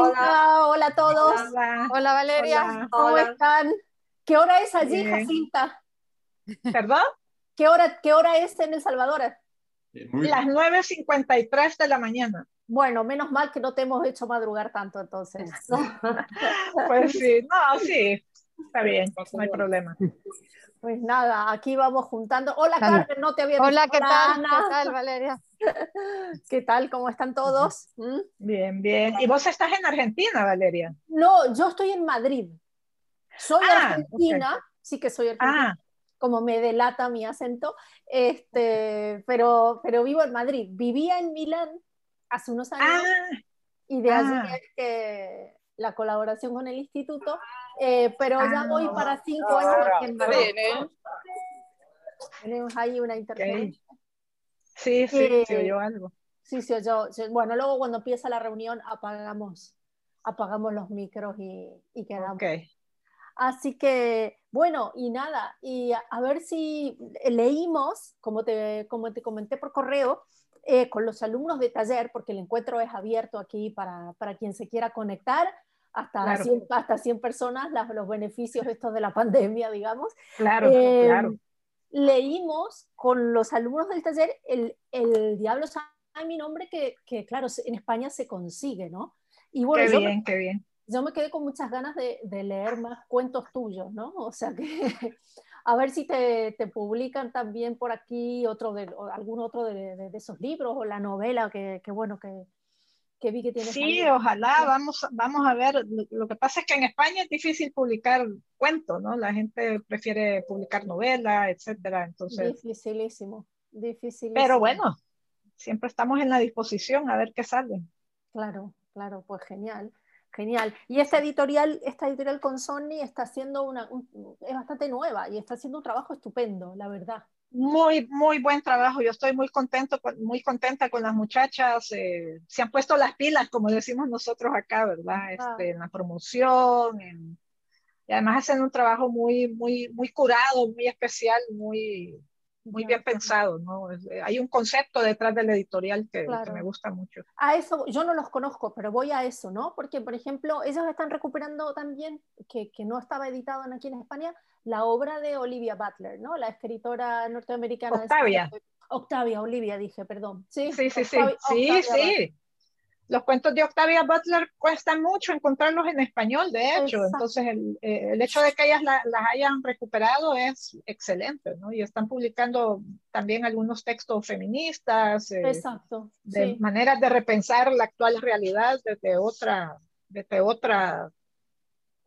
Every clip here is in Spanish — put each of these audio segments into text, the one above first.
Jacinta, hola, a todos. Hola, Valeria. ¿Cómo están? ¿Qué hora es allí, Jacinta? ¿Perdón? ¿Qué hora, ¿Qué hora es en El Salvador? Las 9.53 de la mañana. Bueno, menos mal que no te hemos hecho madrugar tanto entonces. pues sí, no, sí, está bien, no hay problema. Pues nada, aquí vamos juntando. Hola Carmen, no te había visto. Hola, ¿qué tal? ¿Qué tal, Valeria? ¿Qué tal? ¿Cómo están todos? ¿Mm? Bien, bien. ¿Y vos estás en Argentina, Valeria? No, yo estoy en Madrid. Soy ah, argentina, sí que soy argentina, ah. como me delata mi acento, este, pero, pero vivo en Madrid. Vivía en Milán hace unos años ah. y de allí es que la colaboración con el instituto eh, pero ya voy ah. para cinco años aquí en. ¿eh? Tenemos ahí una interferencia. Sí, sí, eh, se oyó algo. Sí, sí, oyó. Bueno, luego cuando empieza la reunión apagamos, apagamos los micros y, y quedamos. Okay. Así que, bueno, y nada, y a, ver si leímos, como te, como te comenté por correo, con los alumnos de taller, porque el encuentro es abierto aquí para, para quien se quiera conectar hasta, 100, hasta 100 personas los beneficios estos de la pandemia, digamos. Claro, eh, claro. Leímos con los alumnos del taller el, el Diablo sabe mi nombre que, que, claro, en España se consigue, ¿no? Y bueno, qué bien, me, qué bien. Yo me quedé con muchas ganas de, de, leer más cuentos tuyos, ¿no? O sea que a ver si te, te publican también por aquí otro de, algún otro de, de, esos libros o la novela que, que bueno, que, que vi que tiene. Sí, ojalá, vamos, vamos a ver. Lo que pasa es que en España es difícil publicar cuentos, ¿no? La gente prefiere publicar novelas, etcétera. Entonces. Dificilísimo, dificilísimo. Pero bueno, siempre estamos en la disposición a ver qué sale. Claro, claro, pues genial. Genial. Y esta editorial, esta editorial con Sony está haciendo una, es bastante nueva y está haciendo un trabajo estupendo, la verdad muy, muy buen trabajo. Yo estoy muy contento, muy contenta con las muchachas. Eh, se han puesto las pilas, como decimos nosotros acá, ¿verdad? Este, en la promoción. y además hacen un trabajo muy, muy, muy curado, muy especial, muy, muy bien pensado, ¿no? Eh, hay un concepto detrás del editorial que, me gusta mucho. A eso, yo no los conozco, pero voy a eso, ¿no? Porque, por ejemplo, ellos están recuperando también, que, que no estaba editado aquí en España, la obra de Olivia Butler, ¿no? La escritora norteamericana. Octavia. Octavia, Olivia, dije, perdón. Sí, sí, sí, sí. sí, sí. Los cuentos de Octavia Butler cuestan mucho encontrarlos en español, de hecho. Entonces, el, eh, el, hecho de que ellas las hayan recuperado es excelente, ¿no? Y están publicando también algunos textos feministas. Eh, Exacto. De maneras de repensar la actual realidad desde otra, desde otra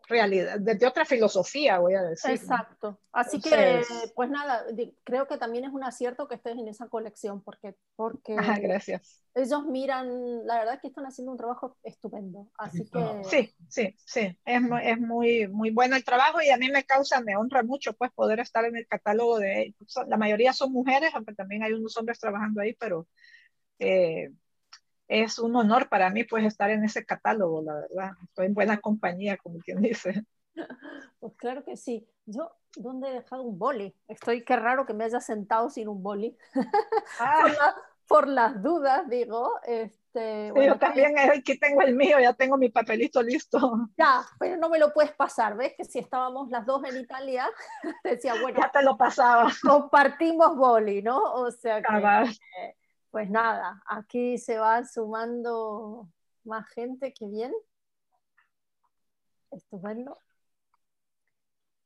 realidad, desde otra filosofía, voy a decir. Exacto. Así que, pues nada, creo que también es un acierto que estés en esa colección, porque, porque gracias. ellos miran, la verdad que están haciendo un trabajo estupendo. Así que... Sí, sí, sí, es, es muy, muy bueno el trabajo y a mí me causa, me honra mucho pues poder estar en el catálogo de, la mayoría son mujeres, aunque también hay unos hombres trabajando ahí, pero... Eh, es un honor para mí pues estar en ese catálogo, la verdad. Estoy en buena compañía, como quien dice. Pues claro que sí. Yo, ¿dónde he dejado un boli? Estoy, qué raro que me haya sentado sin un boli. Ah. por, las dudas, digo. Este, yo también aquí tengo el mío, ya tengo mi papelito listo. Ya, pero no me lo puedes pasar, ¿ves? Que si estábamos las dos en Italia, decía, bueno. Ya te lo pasaba. Compartimos boli, ¿no? O sea que pues nada, aquí se va sumando más gente, qué bien. Estupendo.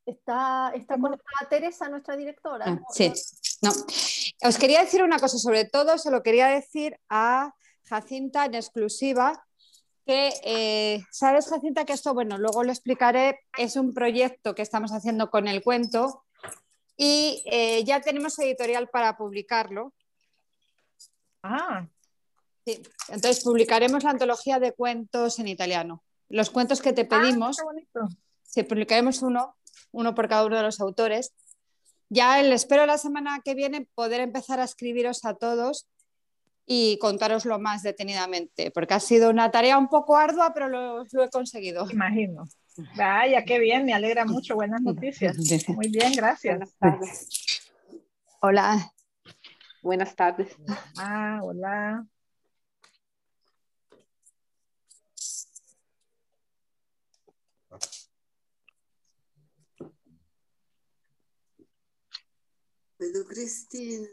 Está, está conectada Teresa, nuestra directora. Ah, sí, no. Os quería decir una cosa, sobre todo se lo quería decir a Jacinta en exclusiva, que, eh, ¿sabes, Jacinta? Que esto, bueno, luego lo explicaré, es un proyecto que estamos haciendo con el cuento y eh, ya tenemos editorial para publicarlo. Ah. Sí, entonces publicaremos la antología de cuentos en italiano. Los cuentos que te ah, pedimos, sí, publicaremos uno, uno por cada uno de los autores. Ya el, espero la semana que viene poder empezar a escribiros a todos y contároslo más detenidamente, porque ha sido una tarea un poco ardua, pero lo, lo he conseguido. Imagino. Vaya, qué bien, me alegra mucho. Buenas noticias. Muy bien, gracias. Hola. Buenas tardes. Ah, hola. Cristina.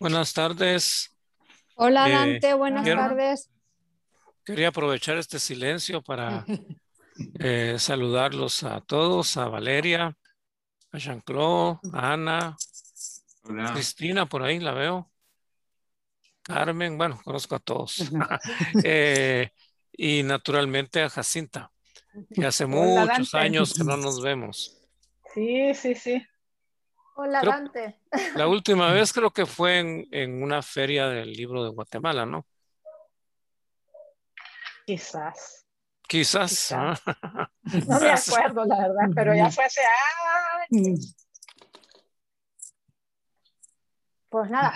Buenas tardes. Hola eh, Dante, buenas tardes. Quería aprovechar este silencio para eh, saludarlos a todos, a Valeria, a Jean-Claude, a Ana, Cristina, por ahí la veo. Carmen, bueno, conozco a todos. Eh, y naturalmente a Jacinta, que hace muchos años que no nos vemos. Sí, sí, sí. Hola, Dante. La última vez creo que fue en, en, una feria del libro de Guatemala, ¿no? Quizás. Quizás. ¿ah? No me acuerdo, la verdad, pero ya fue hace años. Pues nada,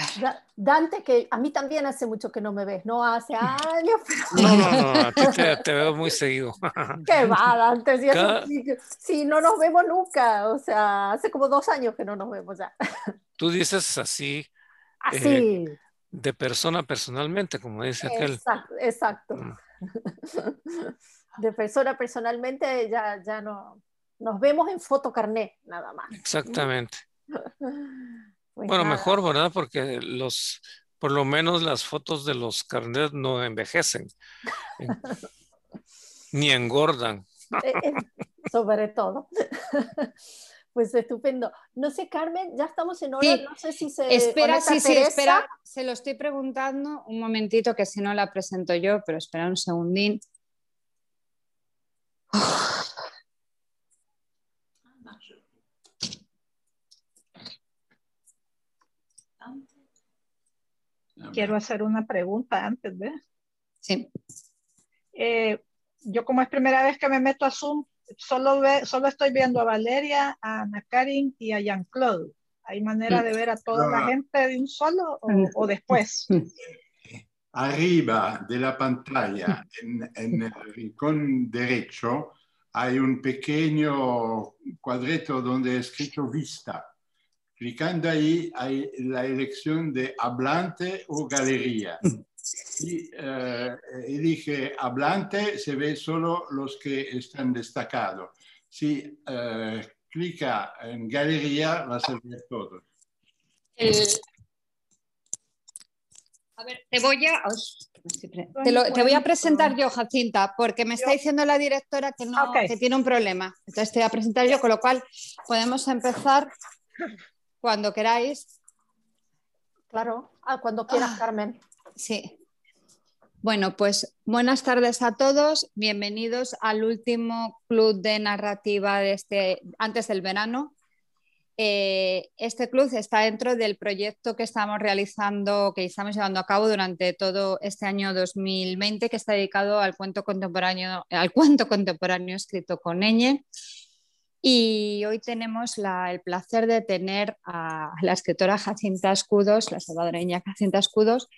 Dante, que a mí también hace mucho que no me ves, no hace años. No, no, no, a ti te, veo muy seguido. Qué va, Dante, si, no nos vemos nunca, o sea, hace como dos años que no nos vemos ya. Tú dices así. Así. Eh, de persona personalmente, como dice aquel. Exacto, exacto. Mm. De persona personalmente ya, ya no, nos vemos en fotocarnet, nada más. Exactamente. Pues bueno, mejor, ¿verdad? Porque los, por lo menos las fotos de los carnets no envejecen, ni engordan. Eh, eh, sobre todo. Pues estupendo. No sé, Carmen, ya estamos en hora, no sé si se. Espera, sí, sí, espera, se lo estoy preguntando un momentito que si no la presento yo, pero espera un segundín. Quiero hacer una pregunta antes de. Sí. Eh, yo como es primera vez que me meto a Zoom, solo, ve, solo estoy viendo a Valeria, a Ana Karin y a Jean-Claude. ¿Hay manera de ver a toda la gente de un solo o, después? Arriba de la pantalla, en, en, el rincón derecho, hay un pequeño cuadrito donde es escrito vista. Clicando ahí hay la elección de hablante o galería. Y eh, elige hablante, se ve solo los que están destacados. Si eh, clica en galería, va a ser todo. A ver, te voy a... Te, voy a presentar yo, Jacinta, porque me está diciendo la directora que, no, que tiene un problema. Entonces te voy a presentar yo, con lo cual podemos empezar cuando queráis. Claro, ah, cuando quieras, ah. Carmen. Sí. Bueno, pues buenas tardes a todos. Bienvenidos al último club de narrativa de este, antes del verano. Eh, este club está dentro del proyecto que estamos realizando, que estamos llevando a cabo durante todo este año 2020, que está dedicado al cuento contemporáneo, al cuento contemporáneo escrito con ñ. Y hoy tenemos el placer de tener a la escritora Jacinta Escudos, la salvadoreña Jacinta Escudos,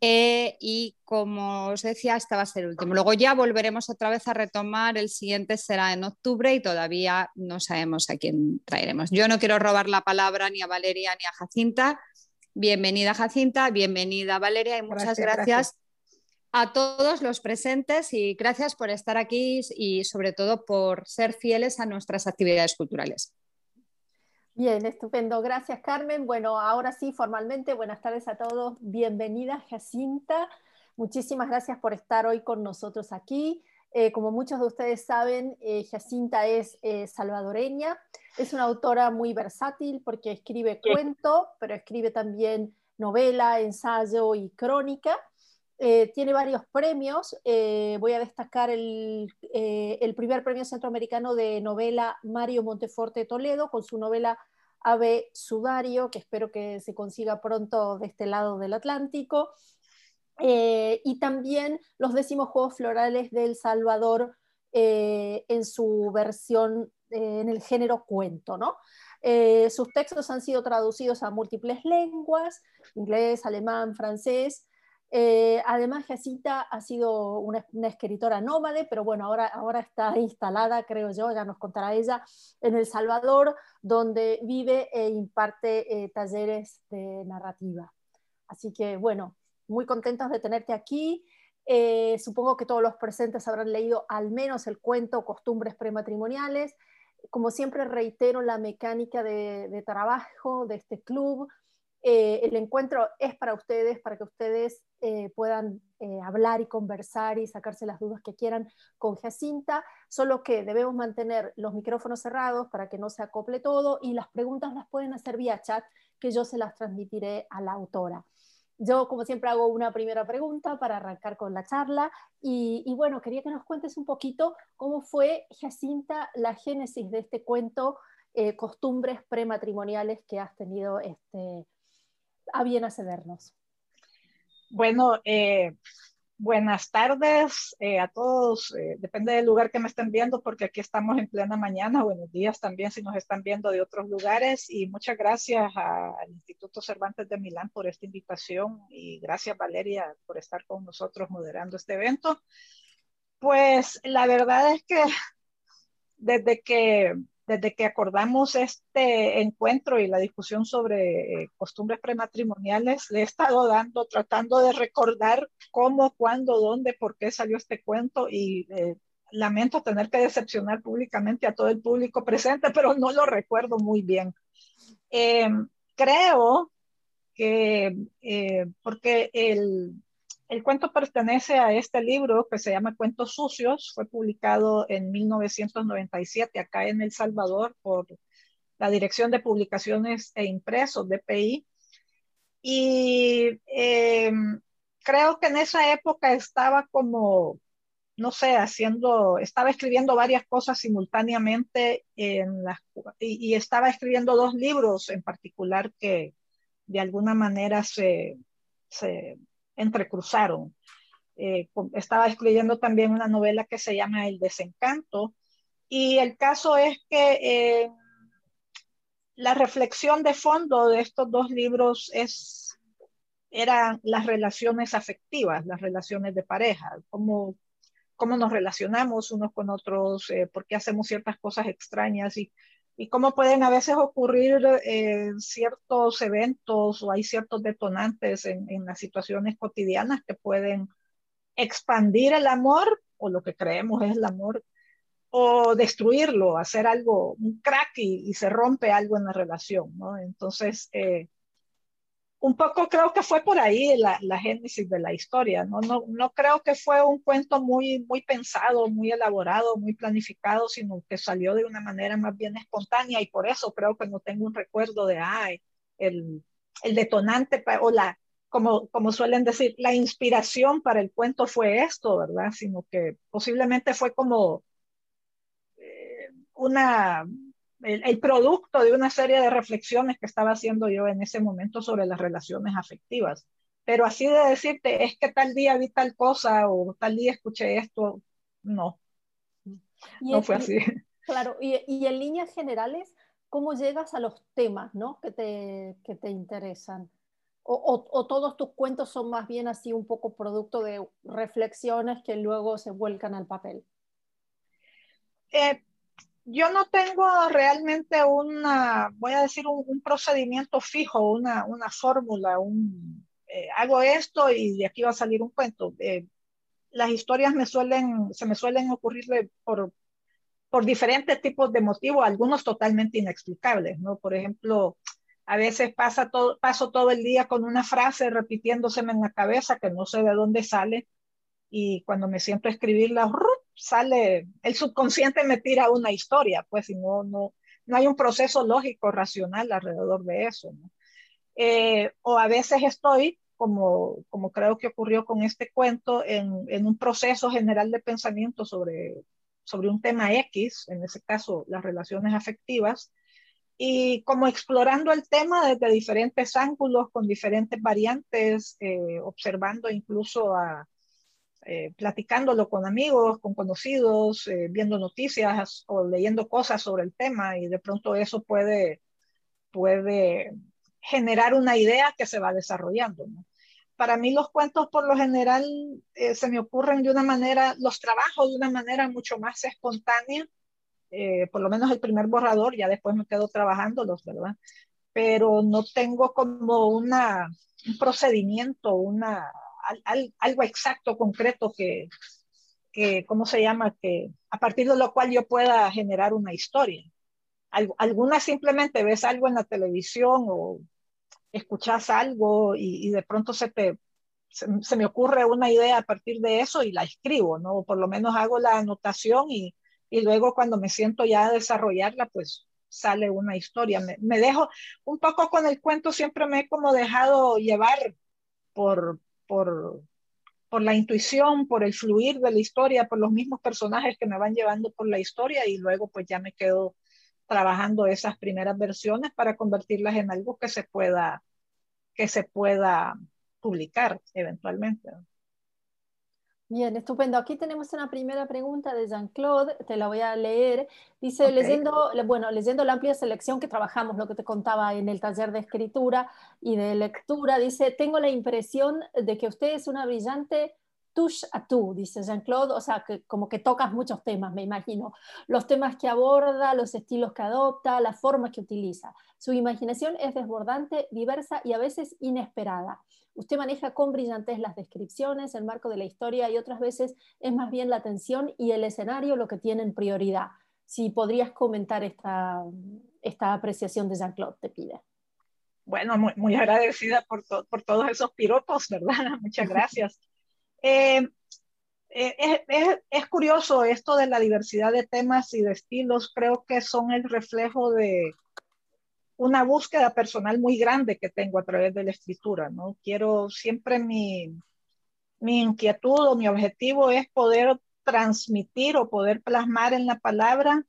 eh, y como os decía, este va a ser el último. Luego ya volveremos otra vez a retomar, el siguiente será en octubre y todavía no sabemos a quién traeremos. Yo no quiero robar la palabra ni a Valeria ni a Jacinta. Bienvenida Jacinta, bienvenida Valeria y muchas gracias, a todos los presentes y gracias por estar aquí y sobre todo por ser fieles a nuestras actividades culturales. Bien, estupendo. Gracias, Carmen. Bueno, ahora sí, formalmente, buenas tardes a todos. Bienvenida, Jacinta. Muchísimas gracias por estar hoy con nosotros aquí. Eh, como muchos de ustedes saben, eh, Jacinta es eh, salvadoreña. Es una autora muy versátil porque escribe cuento, pero escribe también novela, ensayo y crónica. Tiene varios premios. voy a destacar el, el, primer premio centroamericano de novela Mario Monteforte Toledo con su novela Ave Sudario, que espero que se consiga pronto de este lado del Atlántico. Eh, y también los décimos Juegos Florales del Salvador eh, en su versión eh, en el género cuento. ¿no? sus textos han sido traducidos a múltiples lenguas, inglés, alemán, francés, eh, además, Jacinta ha sido una, escritora nómade, pero bueno, ahora, ahora está instalada, creo yo, ya nos contará ella, en El Salvador, donde vive e imparte eh, talleres de narrativa. Así que bueno, muy contentos de tenerte aquí. Eh, supongo que todos los presentes habrán leído al menos el cuento Costumbres prematrimoniales. Como siempre reitero la mecánica de, trabajo de este club. Eh, el encuentro es para ustedes, para que ustedes eh, puedan hablar y conversar y sacarse las dudas que quieran con Jacinta, solo que debemos mantener los micrófonos cerrados para que no se acople todo y las preguntas las pueden hacer vía chat, que yo se las transmitiré a la autora. Yo, como siempre, hago una primera pregunta para arrancar con la charla. Y, bueno, quería que nos cuentes un poquito cómo fue, Jacinta, la génesis de este cuento, eh, Costumbres prematrimoniales que has tenido este, a bien accedernos. Bueno, eh, Buenas tardes eh, a todos. Eh, depende del lugar que me estén viendo, porque aquí estamos en plena mañana. Buenos días también si nos están viendo de otros lugares. Y muchas gracias al Instituto Cervantes de Milán por esta invitación. Y gracias, Valeria, por estar con nosotros moderando este evento. Pues la verdad es que desde que desde que acordamos este encuentro y la discusión sobre eh, costumbres prematrimoniales, le he estado dando, tratando de recordar cómo, cuándo, dónde, por qué salió este cuento y eh, lamento tener que decepcionar públicamente a todo el público presente, pero no lo recuerdo muy bien. Eh, creo que, porque el, el cuento pertenece a este libro que se llama Cuentos Sucios, fue publicado en 1997 acá en El Salvador por la Dirección de Publicaciones e Impresos, DPI. Y em, creo que en esa época estaba como, no sé, haciendo, estaba escribiendo varias cosas simultáneamente en las, y, y estaba escribiendo dos libros en particular que de alguna manera se, se entrecruzaron. Eh, estaba escribiendo también una novela que se llama El desencanto y el caso es que eh, la reflexión de fondo de estos dos libros es, eran las relaciones afectivas, las relaciones de pareja, cómo, cómo nos relacionamos unos con otros, eh, por qué hacemos ciertas cosas extrañas y y cómo pueden a veces ocurrir eh, ciertos eventos o hay ciertos detonantes en, las situaciones cotidianas que pueden expandir el amor o lo que creemos es el amor o destruirlo, hacer algo, un crack y, y se rompe algo en la relación, ¿no? Entonces, eh, un poco creo que fue por ahí la, la génesis de la historia, ¿no? ¿no? No creo que fue un cuento muy, muy pensado, muy elaborado, muy planificado, sino que salió de una manera más bien espontánea y por eso creo que no tengo un recuerdo de, ay, el, el detonante o la, como, como suelen decir, la inspiración para el cuento fue esto, ¿verdad? Sino que posiblemente fue como eh, una el, producto de una serie de reflexiones que estaba haciendo yo en ese momento sobre las relaciones afectivas. Pero así de decirte, es que tal día vi tal cosa o tal día escuché esto, no. no fue así. Claro, y, y, en líneas generales, ¿cómo llegas a los temas ¿no? que, te, que te interesan? O, o, o, todos tus cuentos son más bien así un poco producto de reflexiones que luego se vuelcan al papel? Eh, yo no tengo realmente una, voy a decir, un, procedimiento fijo, una, fórmula, un, eh, hago esto y de aquí va a salir un cuento. Eh, las historias me suelen, se me suelen ocurrir por, diferentes tipos de motivos, algunos totalmente inexplicables, ¿no? Por ejemplo, a veces pasa todo, paso todo el día con una frase repitiéndoseme en la cabeza que no sé de dónde sale y cuando me siento a escribirla, sale, el subconsciente me tira una historia, pues, y no, no, hay un proceso lógico, racional alrededor de eso. Eh, o a veces estoy, como, como creo que ocurrió con este cuento, en, en, un proceso general de pensamiento sobre, sobre un tema X, en ese caso las relaciones afectivas, y como explorando el tema desde diferentes ángulos, con diferentes variantes, eh, observando incluso a, eh, platicándolo con amigos, con conocidos, eh, viendo noticias o leyendo cosas sobre el tema y de pronto eso puede, puede generar una idea que se va desarrollando. Para mí los cuentos por lo general eh, se me ocurren de una manera, los trabajo de una manera mucho más espontánea, por lo menos el primer borrador, ya después me quedo trabajándolos, ¿verdad? Pero no tengo como una, procedimiento, una, algo exacto, concreto que, que, ¿cómo se llama? Que a partir de lo cual yo pueda generar una historia. Algunas simplemente ves algo en la televisión o escuchas algo y, de pronto se te se, me ocurre una idea a partir de eso y la escribo, ¿no? O por lo menos hago la anotación y, y luego cuando me siento ya a desarrollarla, pues sale una historia. Me, me, dejo un poco con el cuento, siempre me he como dejado llevar por, por, por la intuición, por el fluir de la historia, por los mismos personajes que me van llevando por la historia y luego pues ya me quedo trabajando esas primeras versiones para convertirlas en algo que se pueda, que se pueda publicar eventualmente. Bien, estupendo. Aquí tenemos una primera pregunta de Jean-Claude, te la voy a leer. Dice, leyendo, bueno, leyendo la amplia selección que trabajamos, lo que te contaba en el taller de escritura y de lectura, dice, tengo la impresión de que usted es una brillante touche a tú, dice Jean-Claude, o sea, que como que tocas muchos temas, me imagino. Los temas que aborda, los estilos que adopta, la forma que utiliza. Su imaginación es desbordante, diversa y a veces inesperada. Usted maneja con brillantez las descripciones, el marco de la historia y otras veces es más bien la atención y el escenario lo que tienen prioridad. Si podrías comentar esta, esta apreciación de Jean-Claude, te pide. Bueno, muy, muy agradecida por, por todos esos piropos, ¿verdad? Muchas gracias. Eh, eh, es, es, curioso esto de la diversidad de temas y de estilos, creo que son el reflejo de, una búsqueda personal muy grande que tengo a través de la escritura, ¿no? Quiero siempre mi, mi inquietud o mi objetivo es poder transmitir o poder plasmar en la palabra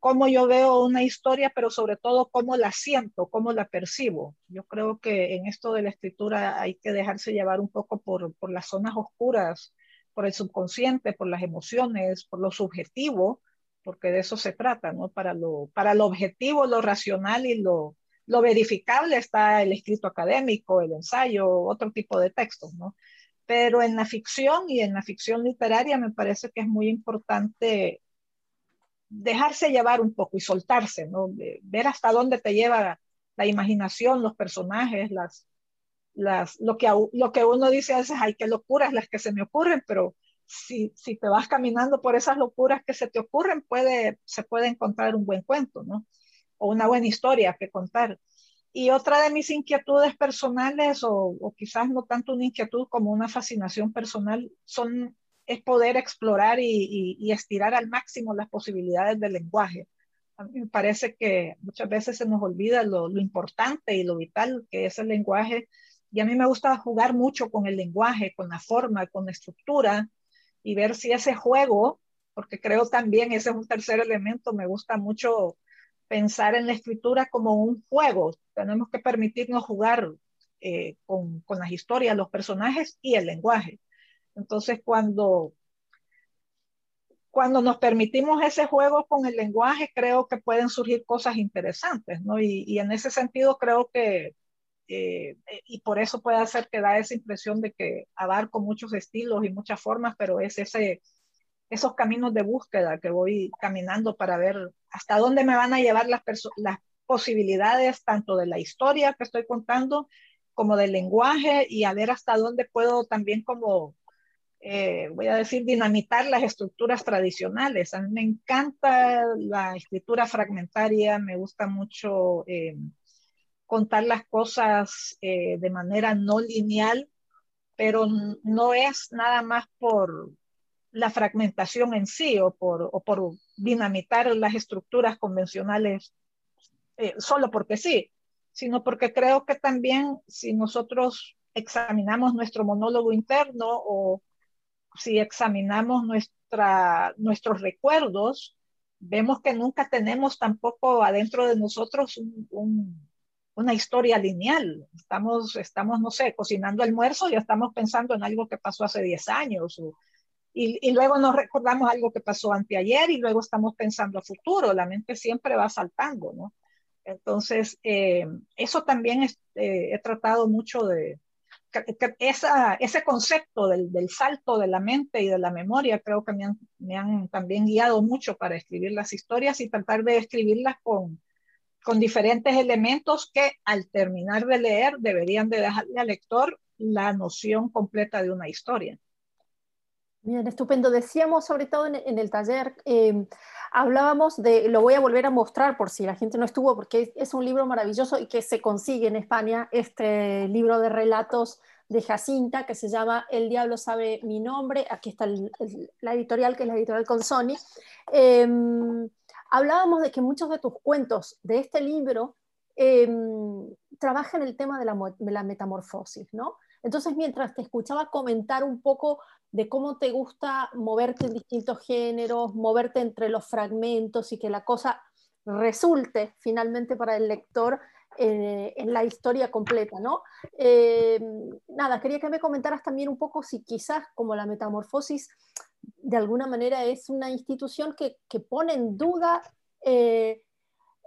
cómo yo veo una historia, pero sobre todo cómo la siento, cómo la percibo. Yo creo que en esto de la escritura hay que dejarse llevar un poco por, por las zonas oscuras, por el subconsciente, por las emociones, por lo subjetivo, porque de eso se trata, ¿no? Para lo, para lo objetivo, lo racional y lo, lo verificable está el escrito académico, el ensayo, otro tipo de textos, ¿no? Pero en la ficción y en la ficción literaria me parece que es muy importante dejarse llevar un poco y soltarse, ¿no? ver hasta dónde te lleva la imaginación, los personajes, las, las, lo, que, lo que uno dice a veces, ay, qué locuras las que se me ocurren, pero si, si, te vas caminando por esas locuras que se te ocurren, puede, se puede encontrar un buen cuento, ¿no? O una buena historia que contar. Y otra de mis inquietudes personales, o, o quizás no tanto una inquietud como una fascinación personal, son, es poder explorar y, y, estirar al máximo las posibilidades del lenguaje. A mí me parece que muchas veces se nos olvida lo, lo importante y lo vital que es el lenguaje. Y a mí me gusta jugar mucho con el lenguaje, con la forma, con la estructura, y ver si ese juego, porque creo también, ese es un tercer elemento, me gusta mucho pensar en la escritura como un juego. Tenemos que permitirnos jugar eh, con, con las historias, los personajes y el lenguaje. Entonces, cuando, cuando nos permitimos ese juego con el lenguaje, creo que pueden surgir cosas interesantes, ¿no? Y, y en ese sentido creo que eh, y por eso puede hacer que da esa impresión de que abarco muchos estilos y muchas formas, pero es ese, esos caminos de búsqueda que voy caminando para ver hasta dónde me van a llevar las, las posibilidades tanto de la historia que estoy contando como del lenguaje y a ver hasta dónde puedo también como, eh, voy a decir, dinamitar las estructuras tradicionales. A mí me encanta la escritura fragmentaria, me gusta mucho eh, contar las cosas eh, de manera no lineal, pero no es nada más por la fragmentación en sí o por, o por dinamitar las estructuras convencionales eh, solo porque sí, sino porque creo que también si nosotros examinamos nuestro monólogo interno o si examinamos nuestra, nuestros recuerdos, vemos que nunca tenemos tampoco adentro de nosotros un una historia lineal. Estamos, estamos, no sé, cocinando almuerzo y estamos pensando en algo que pasó hace 10 años. y, luego nos recordamos algo que pasó anteayer y luego estamos pensando a futuro. La mente siempre va saltando, ¿no? Entonces, eh, eso también eh, he tratado mucho de... esa, ese concepto del, del, salto de la mente y de la memoria creo que me han, me han también guiado mucho para escribir las historias y tratar de escribirlas con, con diferentes elementos que al terminar de leer deberían de dejarle al lector la noción completa de una historia. Bien, estupendo. Decíamos sobre todo en, el taller, em, hablábamos de, lo voy a volver a mostrar por si la gente no estuvo, porque es, un libro maravilloso y que se consigue en España, este libro de relatos de Jacinta que se llama El diablo sabe mi nombre. Aquí está la editorial, que es la editorial con Sony. Em, hablábamos de que muchos de tus cuentos de este libro em, trabajan el tema de la, de la metamorfosis, ¿no? Entonces, mientras te escuchaba comentar un poco de cómo te gusta moverte en distintos géneros, moverte entre los fragmentos y que la cosa resulte finalmente para el lector eh, en la historia completa, ¿no? Eh, nada, quería que me comentaras también un poco si quizás como la metamorfosis de alguna manera es una institución que, pone en duda eh,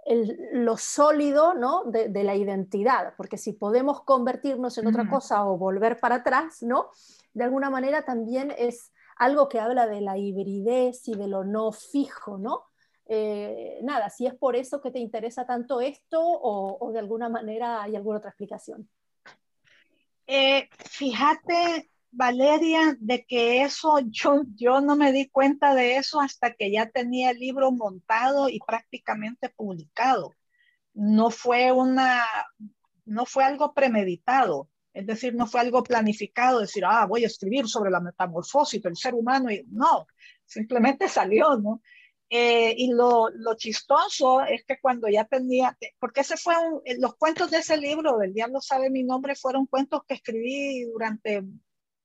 lo sólido ¿no? de, la identidad, porque si podemos convertirnos en otra cosa o volver para atrás, ¿no? de alguna manera también es algo que habla de la hibridez y de lo no fijo, ¿no? Eh, nada, si es por eso que te interesa tanto esto o, de alguna manera hay alguna otra explicación. Eh, fíjate, Valeria, de que eso yo, yo no me di cuenta de eso hasta que ya tenía el libro montado y prácticamente publicado. No fue una, no fue algo premeditado. Es decir, no fue algo planificado, decir, ah, voy a escribir sobre la metamorfosis del ser humano. Y no, simplemente salió, ¿no? Eh, y lo, lo, chistoso es que cuando ya tenía, porque ese fue un, los cuentos de ese libro, del Diablo sabe mi nombre, fueron cuentos que escribí durante,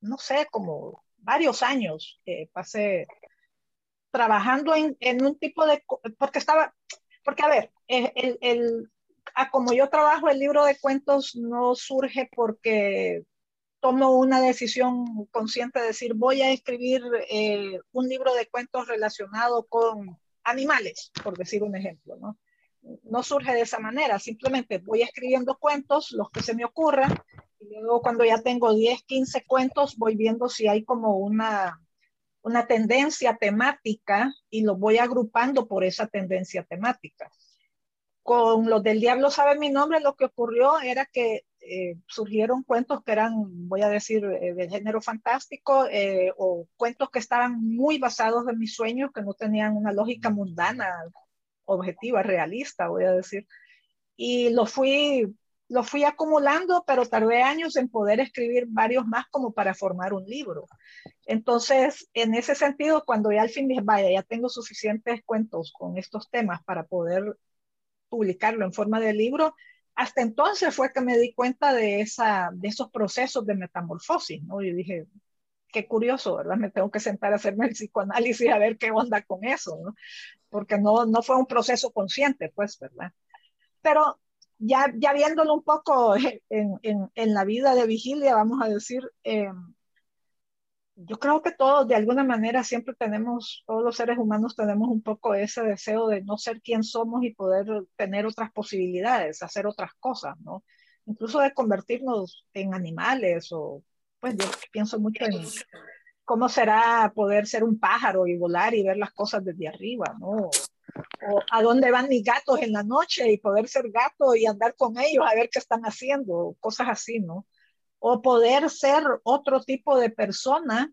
no sé, como varios años. que pasé trabajando en, en, un tipo de, porque estaba, porque a ver, el, el, Ah, como yo trabajo el libro de cuentos no surge porque tomo una decisión consciente de decir voy a escribir eh, un libro de cuentos relacionado con animales, por decir un ejemplo, ¿no? No surge de esa manera, simplemente voy escribiendo cuentos, los que se me ocurran, y luego cuando ya tengo 10, 15 cuentos, voy viendo si hay como una, una tendencia temática y los voy agrupando por esa tendencia temática con los del Diablo sabe mi nombre, lo que ocurrió era que eh, surgieron cuentos que eran, voy a decir, eh, de género fantástico eh, o cuentos que estaban muy basados en mis sueños, que no tenían una lógica mundana, objetiva, realista, voy a decir. Y lo fui, lo fui acumulando, pero tardé años en poder escribir varios más como para formar un libro. Entonces, en ese sentido, cuando ya al fin dije, vaya, ya tengo suficientes cuentos con estos temas para poder publicarlo en forma de libro, hasta entonces fue que me di cuenta de, esa, de esos procesos de metamorfosis, ¿no? Y dije, qué curioso, ¿verdad? Me tengo que sentar a hacerme el psicoanálisis a ver qué onda con eso, ¿no? Porque no, no fue un proceso consciente, pues, ¿verdad? Pero ya, ya viéndolo un poco en, en, la vida de vigilia, vamos a decir, eh, yo creo que todos, de alguna manera, siempre tenemos, todos los seres humanos tenemos un poco ese deseo de no ser quien somos y poder tener otras posibilidades, hacer otras cosas, ¿no? Incluso de convertirnos en animales o, pues yo pienso mucho en cómo será poder ser un pájaro y volar y ver las cosas desde arriba, ¿no? O a dónde van mis gatos en la noche y poder ser gato y andar con ellos a ver qué están haciendo, cosas así, ¿no? o poder ser otro tipo de persona,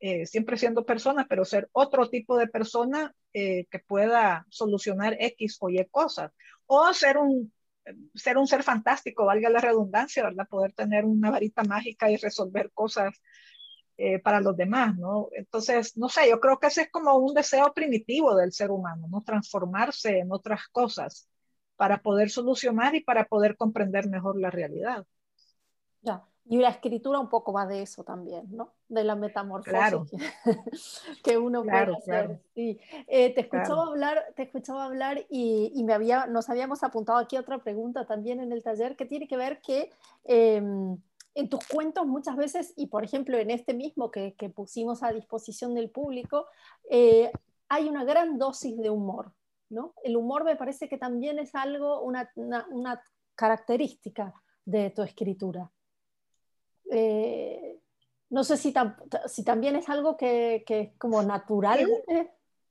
eh, siempre siendo persona, pero ser otro tipo de persona eh, que pueda solucionar X o Y cosas, o ser un, ser un ser fantástico, valga la redundancia, ¿verdad? Poder tener una varita mágica y resolver cosas eh, para los demás, ¿no? Entonces, no sé, yo creo que ese es como un deseo primitivo del ser humano, ¿no? Transformarse en otras cosas para poder solucionar y para poder comprender mejor la realidad. Ya. Y la escritura un poco va de eso también, ¿no? De la metamorfosis que, uno puede hacer. Sí. Eh, te, escuchaba hablar, te escuchaba hablar y, y, me había, nos habíamos apuntado aquí otra pregunta también en el taller que tiene que ver que em, en tus cuentos muchas veces, y por ejemplo en este mismo que, que pusimos a disposición del público, eh, hay una gran dosis de humor. ¿no? El humor me parece que también es algo, una, una, una característica de tu escritura. Eh, no sé si, si, también es algo que, que es como natural.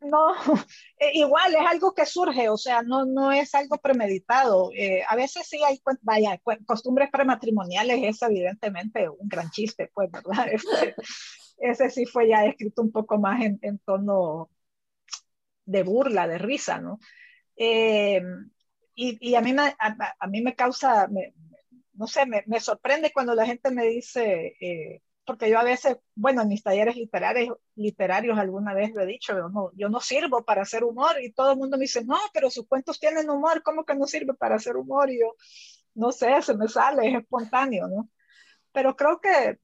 No, eh, igual es algo que surge, o sea, no, no es algo premeditado. Eh, a veces sí hay, vaya, costumbres prematrimoniales, es evidentemente un gran chiste, pues, ¿verdad? Este, ese sí fue ya escrito un poco más en, tono de burla, de risa, ¿no? Eh, y, y, a, mí me, a, mí me causa, no sé, me, me, sorprende cuando la gente me dice, porque yo a veces, bueno, en mis talleres literarios, literarios alguna vez lo he dicho, yo no, yo no sirvo para hacer humor y todo el mundo me dice, no, pero sus cuentos tienen humor, ¿cómo que no sirve para hacer humor? Y yo, no sé, se me sale, es espontáneo, ¿no? Pero creo que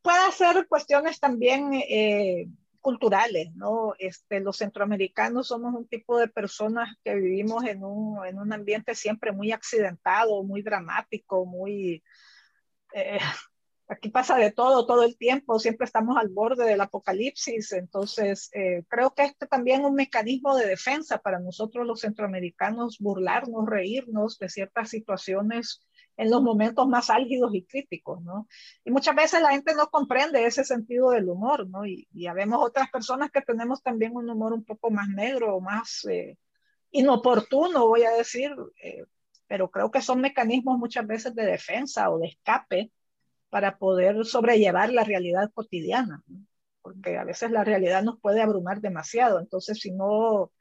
puede ser cuestiones también eh, culturales, ¿no? Este, los centroamericanos somos un tipo de personas que vivimos en un, en un ambiente siempre muy accidentado, muy dramático, muy... Eh, aquí pasa de todo, todo el tiempo, siempre estamos al borde del apocalipsis, entonces eh, creo que este también es un mecanismo de defensa para nosotros los centroamericanos, burlarnos, reírnos de ciertas situaciones en los momentos más álgidos y críticos, ¿no? Y muchas veces la gente no comprende ese sentido del humor, ¿no? Y, y habemos otras personas que tenemos también un humor un poco más negro, más eh, inoportuno, voy a decir, eh, pero creo que son mecanismos muchas veces de defensa o de escape para poder sobrellevar la realidad cotidiana, porque a veces la realidad nos puede abrumar demasiado. Entonces, si no,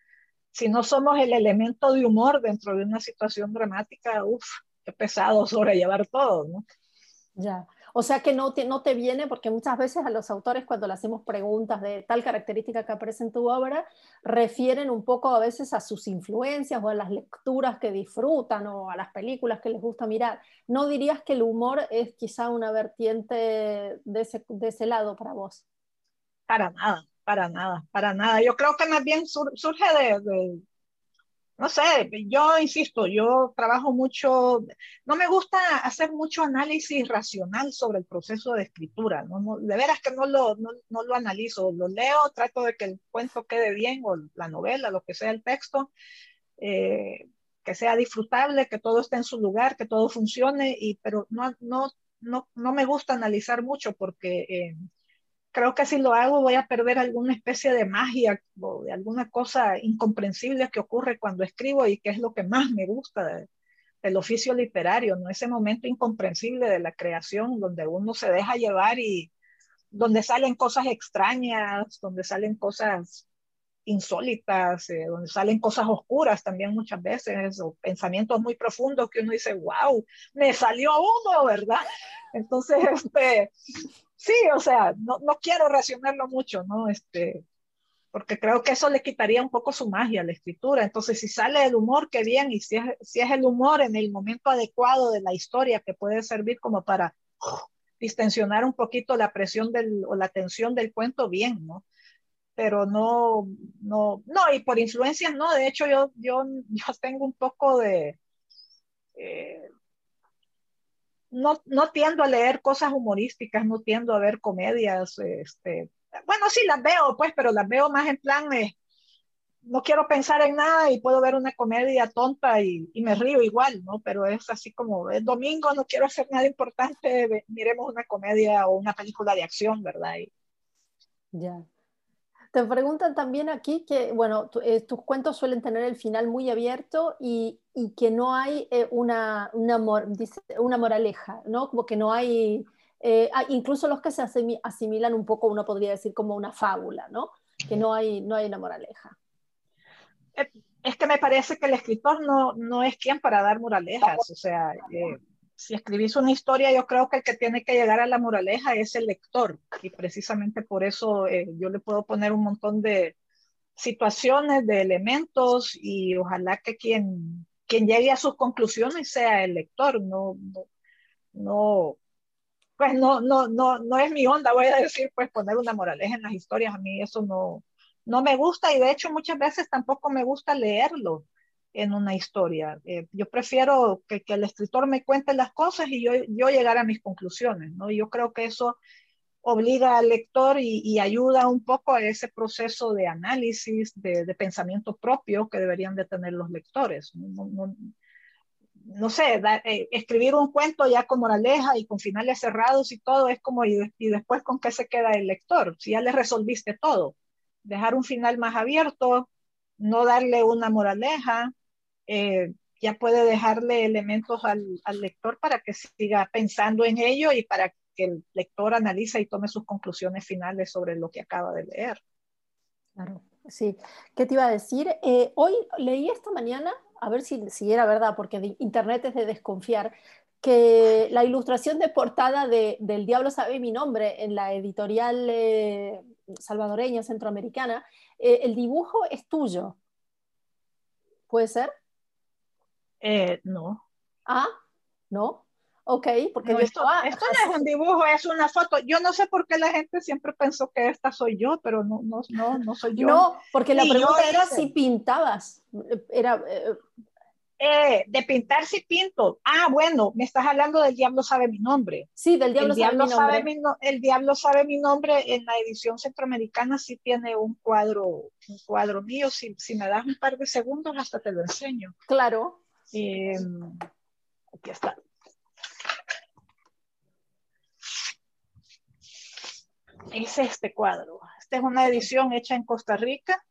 si no somos el elemento de humor dentro de una situación dramática, uff, qué pesado sobrellevar todo, ¿no? Ya. O sea que no te, no te viene, porque muchas veces a los autores cuando le hacemos preguntas de tal característica que aparece en tu obra, refieren un poco a veces a sus influencias o a las lecturas que disfrutan o a las películas que les gusta mirar. ¿No dirías que el humor es quizá una vertiente de ese, de ese lado para vos? Para nada, para nada, para nada. Yo creo que más bien surge de, no sé, yo insisto, yo trabajo mucho, no me gusta hacer mucho análisis racional sobre el proceso de escritura, no, de veras que no lo, no, no, lo analizo, lo leo, trato de que el cuento quede bien o la novela, lo que sea el texto, eh, que sea disfrutable, que todo esté en su lugar, que todo funcione, y, pero no, no, no, no me gusta analizar mucho porque... Eh, creo que si lo hago voy a perder alguna especie de magia o de alguna cosa incomprensible que ocurre cuando escribo y que es lo que más me gusta del oficio literario, ¿no? Ese momento incomprensible de la creación donde uno se deja llevar y donde salen cosas extrañas, donde salen cosas insólitas, eh, donde salen cosas oscuras también muchas veces, o pensamientos muy profundos que uno dice, wow, me salió uno, ¿verdad? Entonces, este, sí, o sea, no, no quiero racionarlo mucho, ¿no? Este, porque creo que eso le quitaría un poco su magia a la escritura. Entonces, si sale el humor, qué bien, y si es, si es el humor en el momento adecuado de la historia que puede servir como para distensionar un poquito la presión del, o la tensión del cuento, bien, ¿no? Pero no, no, no, y por influencias no, de hecho yo, yo, yo tengo un poco de, eh, no, no tiendo a leer cosas humorísticas, no tiendo a ver comedias, este, bueno, sí las veo, pues, pero las veo más en plan, no quiero pensar en nada y puedo ver una comedia tonta y, me río igual, ¿no? Pero es así como, es domingo, no quiero hacer nada importante, miremos una comedia o una película de acción, ¿verdad? Ya. Te preguntan también aquí que, bueno, eh, tus cuentos suelen tener el final muy abierto y, y que no hay eh, una, una, una, moraleja, ¿no? Como que no hay, eh, incluso los que se asimilan un poco, uno podría decir como una fábula, ¿no? Que no hay, no hay una moraleja. Es que me parece que el escritor no, no es quien para dar moralejas, o sea, si escribís una historia, yo creo que el que tiene que llegar a la moraleja es el lector. Y precisamente por eso eh, yo le puedo poner un montón de situaciones, de elementos y ojalá que quien, quien llegue a sus conclusiones sea el lector, no, no, pues no, no, no, no es mi onda, voy a decir, pues poner una moraleja en las historias, a mí eso no, no me gusta y de hecho muchas veces tampoco me gusta leerlo en una historia. Eh, yo prefiero que, que, el escritor me cuente las cosas y yo, yo llegar a mis conclusiones, ¿no? Yo creo que eso obliga al lector y, y ayuda un poco a ese proceso de análisis, de, de, pensamiento propio que deberían de tener los lectores. No, no, no sé, da, eh, escribir un cuento ya con moraleja y con finales cerrados y todo es como, y, y después con qué se queda el lector, si ya le resolviste todo dejar un final más abierto, no darle una moraleja, eh, ya puede dejarle elementos al, al, lector para que siga pensando en ello y para que el lector analice y tome sus conclusiones finales sobre lo que acaba de leer. Claro, sí. ¿Qué te iba a decir? Eh, hoy leí esta mañana, a ver si, si era verdad, porque Internet es de desconfiar, que la ilustración de portada de, del Diablo sabe mi nombre en la editorial eh, salvadoreña, centroamericana, eh, el dibujo es tuyo. ¿Puede ser? Eh, no. Ah, no. Ok, porque esto, no es un dibujo, es una foto. Yo no sé por qué la gente siempre pensó que esta soy yo, pero no, no, no, no soy yo. No, porque la pregunta era si pintabas. Era, eh, de pintar si pinto. Ah, bueno, me estás hablando del Diablo sabe mi nombre. Sí, del Diablo, sabe, mi nombre. el Diablo sabe mi nombre en la edición centroamericana sí tiene un cuadro, un cuadro mío. Si, si me das un par de segundos hasta te lo enseño. Claro. Em, aquí está. Es este cuadro. Esta es una edición hecha en Costa Rica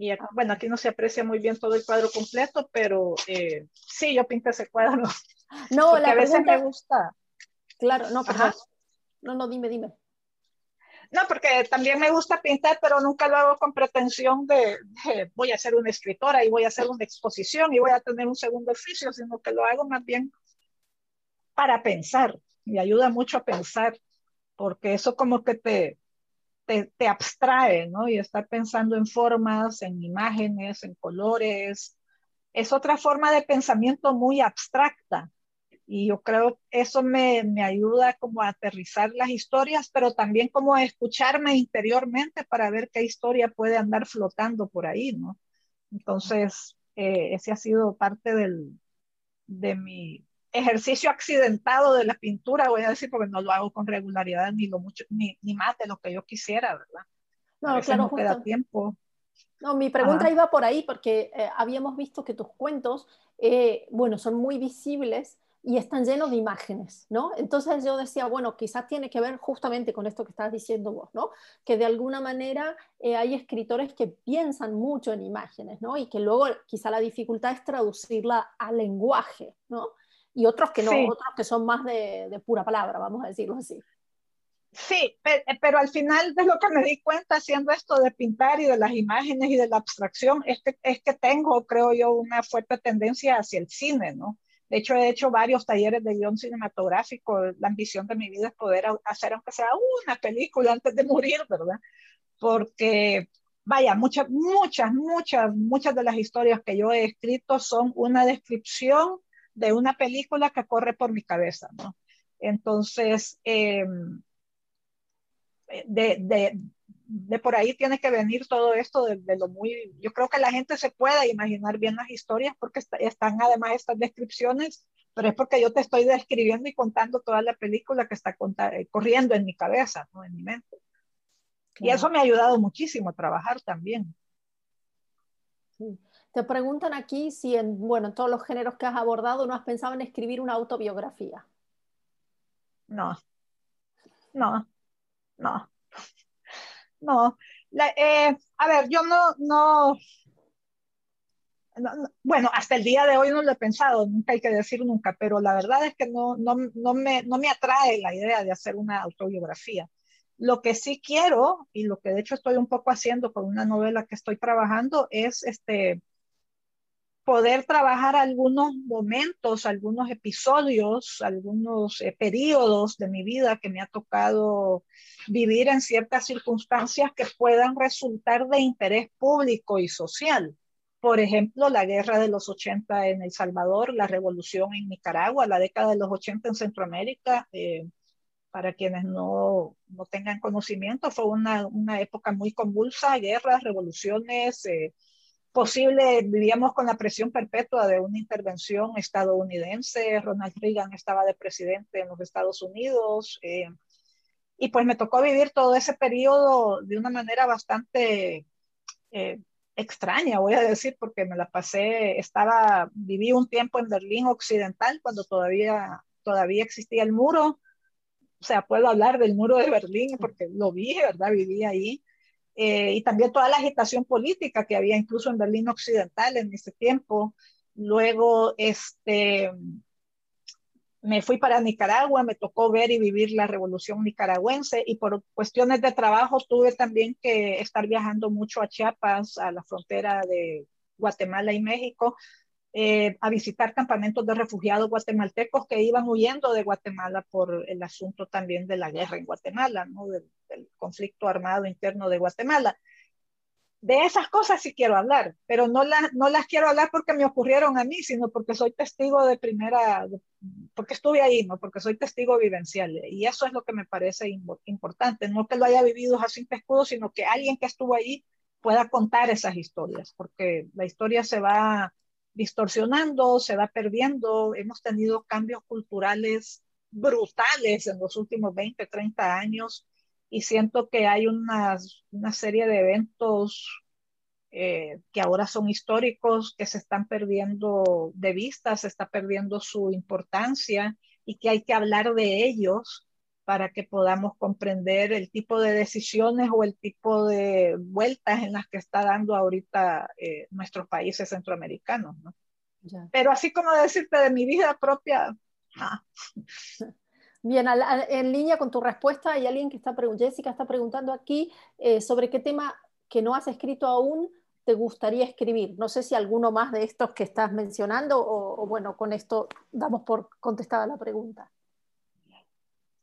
y bueno, aquí no se aprecia muy bien todo el cuadro completo, pero eh, sí, yo pinté ese cuadro. No, la a veces me gusta. Claro, no, perdón. No, no, dime, dime. No, porque también me gusta pintar, pero nunca lo hago con pretensión de, voy a ser una escritora y voy a hacer una exposición y voy a tener un segundo oficio, sino que lo hago más bien para pensar. Me ayuda mucho a pensar, porque eso como que te, te, abstrae, ¿no? Y estar pensando en formas, en imágenes, en colores. Es otra forma de pensamiento muy abstracta. Y yo creo eso me, me ayuda como a aterrizar las historias, pero también como a escucharme interiormente para ver qué historia puede andar flotando por ahí, ¿no? Entonces, eh, ese ha sido parte del, de mi ejercicio accidentado de la pintura, voy a decir, porque no lo hago con regularidad ni lo mucho, ni, ni más de lo que yo quisiera, ¿verdad? No, claro, no queda tiempo. No, mi pregunta iba por ahí porque eh, habíamos visto que tus cuentos, eh, bueno, son muy visibles y están llenos de imágenes, ¿no? Entonces yo decía, bueno, quizás tiene que ver justamente con esto que estás diciendo vos, ¿no? Que de alguna manera eh, hay escritores que piensan mucho en imágenes, ¿no? Y que luego quizá la dificultad es traducirla al lenguaje, ¿no? y otros que no, otros que son más de, de, pura palabra, vamos a decirlo así. Sí, pero, al final de lo que me di cuenta haciendo esto de pintar y de las imágenes y de la abstracción es que, es que tengo, creo yo, una fuerte tendencia hacia el cine, ¿no? De hecho, he hecho varios talleres de guion cinematográfico. La ambición de mi vida es poder hacer, aunque sea una película antes de morir, ¿verdad? Porque, vaya, muchas, muchas, muchas, muchas de las historias que yo he escrito son una descripción de una película que corre por mi cabeza, ¿no? Entonces, em, de, de, de, por ahí tiene que venir todo esto de, lo muy, yo creo que la gente se puede imaginar bien las historias porque están además estas descripciones, pero es porque yo te estoy describiendo y contando toda la película que está eh, corriendo en mi cabeza, ¿no? En mi mente. Y eso me ha ayudado muchísimo a trabajar también. Sí. Te preguntan aquí si en, bueno, todos los géneros que has abordado no has pensado en escribir una autobiografía. No, no, no, no. Eh, a ver, yo no, no, bueno, hasta el día de hoy no lo he pensado, nunca hay que decir nunca, pero la verdad es que no, no, no, me, no me atrae la idea de hacer una autobiografía. Lo que sí quiero, y lo que de hecho estoy un poco haciendo con una novela que estoy trabajando, es este, poder trabajar algunos momentos, algunos episodios, algunos eh, periodos de mi vida que me ha tocado vivir en ciertas circunstancias que puedan resultar de interés público y social. Por ejemplo, la guerra de los 80 en El Salvador, la revolución en Nicaragua, la década de los 80 en Centroamérica. Eh, para quienes no, no, tengan conocimiento, fue una, una, época muy convulsa, guerras, revoluciones, eh, posible, vivíamos con la presión perpetua de una intervención estadounidense, Ronald Reagan estaba de presidente en los Estados Unidos, eh, y pues me tocó vivir todo ese periodo de una manera bastante eh, extraña, voy a decir, porque me la pasé, estaba, viví un tiempo en Berlín Occidental cuando todavía, todavía existía el muro, o sea, puedo hablar del muro de Berlín porque lo vi, ¿verdad? Viví ahí eh, y también toda la agitación política que había incluso en Berlín Occidental en ese tiempo. Luego, este, me fui para Nicaragua, me tocó ver y vivir la revolución nicaragüense y por cuestiones de trabajo tuve también que estar viajando mucho a Chiapas, a la frontera de Guatemala y México, eh, a visitar campamentos de refugiados guatemaltecos que iban huyendo de Guatemala por el asunto también de la guerra en Guatemala, ¿no? del, del conflicto armado interno de Guatemala de esas cosas sí quiero hablar, pero no, no las quiero hablar porque me ocurrieron a mí, sino porque soy testigo de primera, porque estuve ahí, no porque soy testigo vivencial. Y eso es lo que me parece importante, no que lo haya vivido Jacinto Escudo, sino que alguien que estuvo ahí pueda contar esas historias, porque la historia se va distorsionando, se va perdiendo. Hemos tenido cambios culturales brutales en los últimos 20, 30 años y siento que hay una, una serie de eventos eh, que ahora son históricos, que se están perdiendo de vista, se está perdiendo su importancia y que hay que hablar de ellos para que podamos comprender el tipo de decisiones o el tipo de vueltas en las que está dando ahorita eh, nuestros países centroamericanos. ¿no? Pero así como decirte de mi vida propia, ah. Bien, en línea con tu respuesta, hay alguien que está preguntando, Jessica está preguntando aquí eh, sobre qué tema que no has escrito aún te gustaría escribir. No sé si alguno más de estos que estás mencionando o, bueno, con esto damos por contestada la pregunta.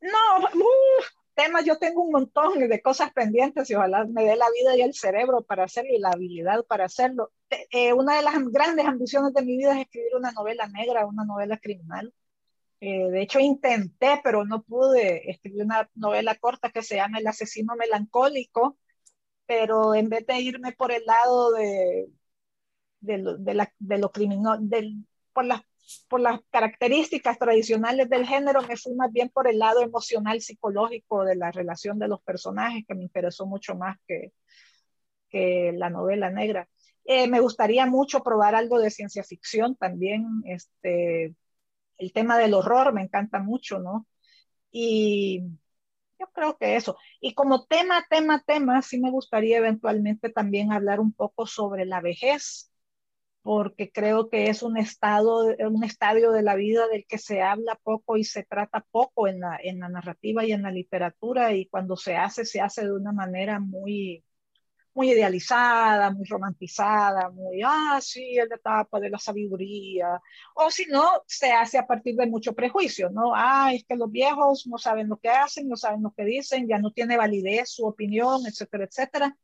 No, uh, temas, yo tengo un montón de cosas pendientes y ojalá me dé la vida y el cerebro para hacerlo y la habilidad para hacerlo. Eh, una de las grandes ambiciones de mi vida es escribir una novela negra, una novela criminal. Eh, de hecho, intenté, pero no pude. Escribir una novela corta que se llama El asesino melancólico, pero en vez de irme por el lado de, de, lo, de, la, de lo criminal, por, las, por las características tradicionales del género, me fui más bien por el lado emocional, psicológico de la relación de los personajes, que me interesó mucho más que, que la novela negra. Eh, me gustaría mucho probar algo de ciencia ficción también, este, el tema del horror me encanta mucho, ¿no? Y yo creo que eso. Y como tema, tema, tema, sí me gustaría eventualmente también hablar un poco sobre la vejez, porque creo que es un estado, un estadio de la vida del que se habla poco y se trata poco en la, en la narrativa y en la literatura, y cuando se hace, se hace de una manera muy, muy idealizada, muy romantizada, muy, ah, sí, es la etapa de la sabiduría, o si no, se hace a partir de mucho prejuicio, ¿no? Ah, es que los viejos no saben lo que hacen, no saben lo que dicen, ya no tiene validez su opinión, etcétera, etcétera.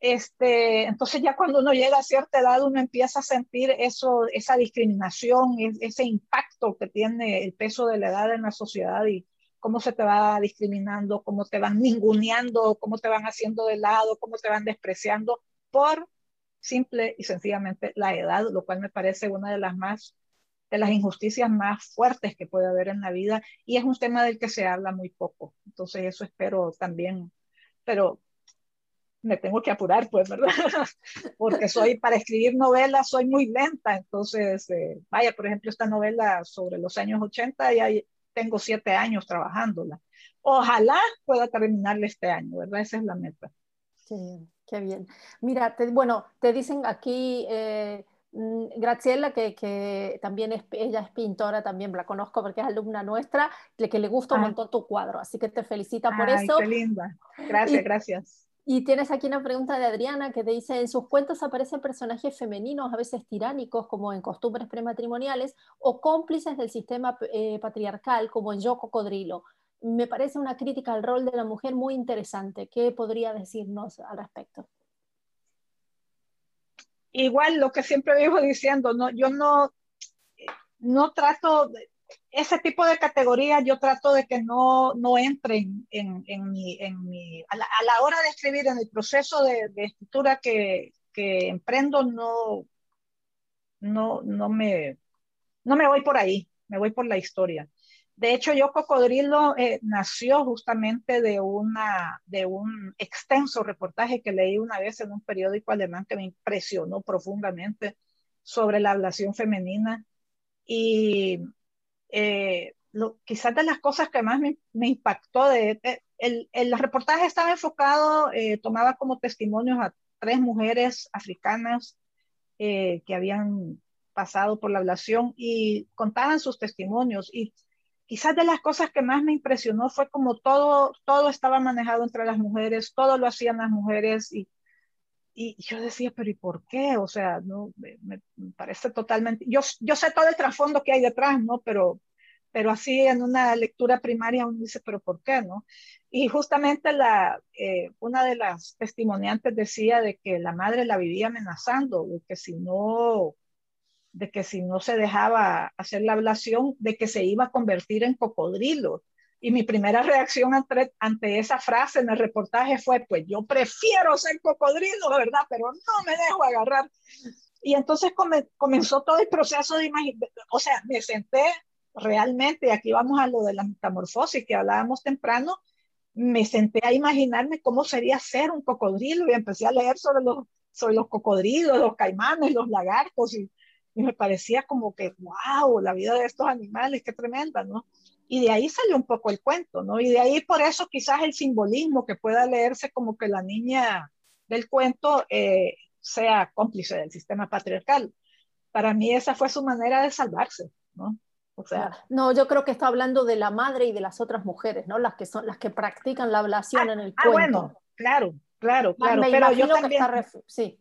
Este, entonces ya cuando uno llega a cierta edad uno empieza a sentir eso, esa discriminación, ese impacto que tiene el peso de la edad en la sociedad y, cómo se te va discriminando, cómo te van ninguneando, cómo te van haciendo de lado, cómo te van despreciando por simple y sencillamente la edad, lo cual me parece una de las más de las injusticias más fuertes que puede haber en la vida y es un tema del que se habla muy poco. Entonces eso espero también, pero me tengo que apurar, pues, ¿verdad? Porque soy, para escribir novelas, soy muy lenta. Entonces, eh, vaya, por ejemplo, esta novela sobre los años 80, ya tengo siete años trabajándola. Ojalá pueda terminarla este año, ¿verdad? Esa es la meta. Sí, qué bien. Mira, bueno, te dicen aquí eh, mm, Graciela, que, que, también es, ella es pintora, también la conozco porque es alumna nuestra, que le gusta un montón tu cuadro, así que te felicita por eso. Qué linda. Gracias, gracias. Y tienes aquí una pregunta de Adriana que te dice, en sus cuentos aparecen personajes femeninos, a veces tiránicos, como en costumbres prematrimoniales, o cómplices del sistema eh, patriarcal, como en Yo Cocodrilo. Me parece una crítica al rol de la mujer muy interesante. ¿Qué podría decirnos al respecto? Igual lo que siempre vivo diciendo, no, yo no, no trato, ese tipo de categorías yo trato de que no, no entren en, en, mi, en mi a, la, hora de escribir, en el proceso de, escritura que, que, emprendo, no, no, no, me, no me voy por ahí, me voy por la historia. De hecho, yo Cocodrilo eh, nació justamente de, una, de un extenso reportaje que leí una vez en un periódico alemán que me impresionó profundamente sobre la ablación femenina. Y eh, lo, quizás de las cosas que más me, impactó de, el, el, reportaje estaba enfocado, eh, tomaba como testimonios a tres mujeres africanas eh, que habían pasado por la ablación y contaban sus testimonios. Y quizás de las cosas que más me impresionó fue como todo, todo estaba manejado entre las mujeres, todo lo hacían las mujeres y, y yo decía, pero ¿y por qué? O sea, no, me, parece totalmente, yo, yo sé todo el trasfondo que hay detrás, ¿no? Pero, pero así en una lectura primaria uno dice, pero ¿por qué no? Y justamente la, eh, una de las testimoniantes decía de que la madre la vivía amenazando, de que si no, de que si no se dejaba hacer la ablación, de que se iba a convertir en cocodrilo. Y mi primera reacción ante, ante esa frase en el reportaje fue, pues yo prefiero ser cocodrilo, ¿verdad? Pero no me dejo agarrar. Y entonces comenzó todo el proceso de imaginar, o sea, me senté realmente, aquí vamos a lo de la metamorfosis que hablábamos temprano, me senté a imaginarme cómo sería ser un cocodrilo y empecé a leer sobre los, sobre los cocodrilos, los caimanes, los lagartos y, me parecía como que, wow, la vida de estos animales, qué tremenda, ¿no? Y de ahí salió un poco el cuento, ¿no? Y de ahí por eso quizás el simbolismo que pueda leerse como que la niña del cuento eh, sea cómplice del sistema patriarcal. Para mí esa fue su manera de salvarse, ¿no? O sea, no, yo creo que está hablando de la madre y de las otras mujeres, ¿no? Las que son las que practican la ablación ah, en el ah, cuento. Bueno, claro, claro, claro. pero yo también, sí.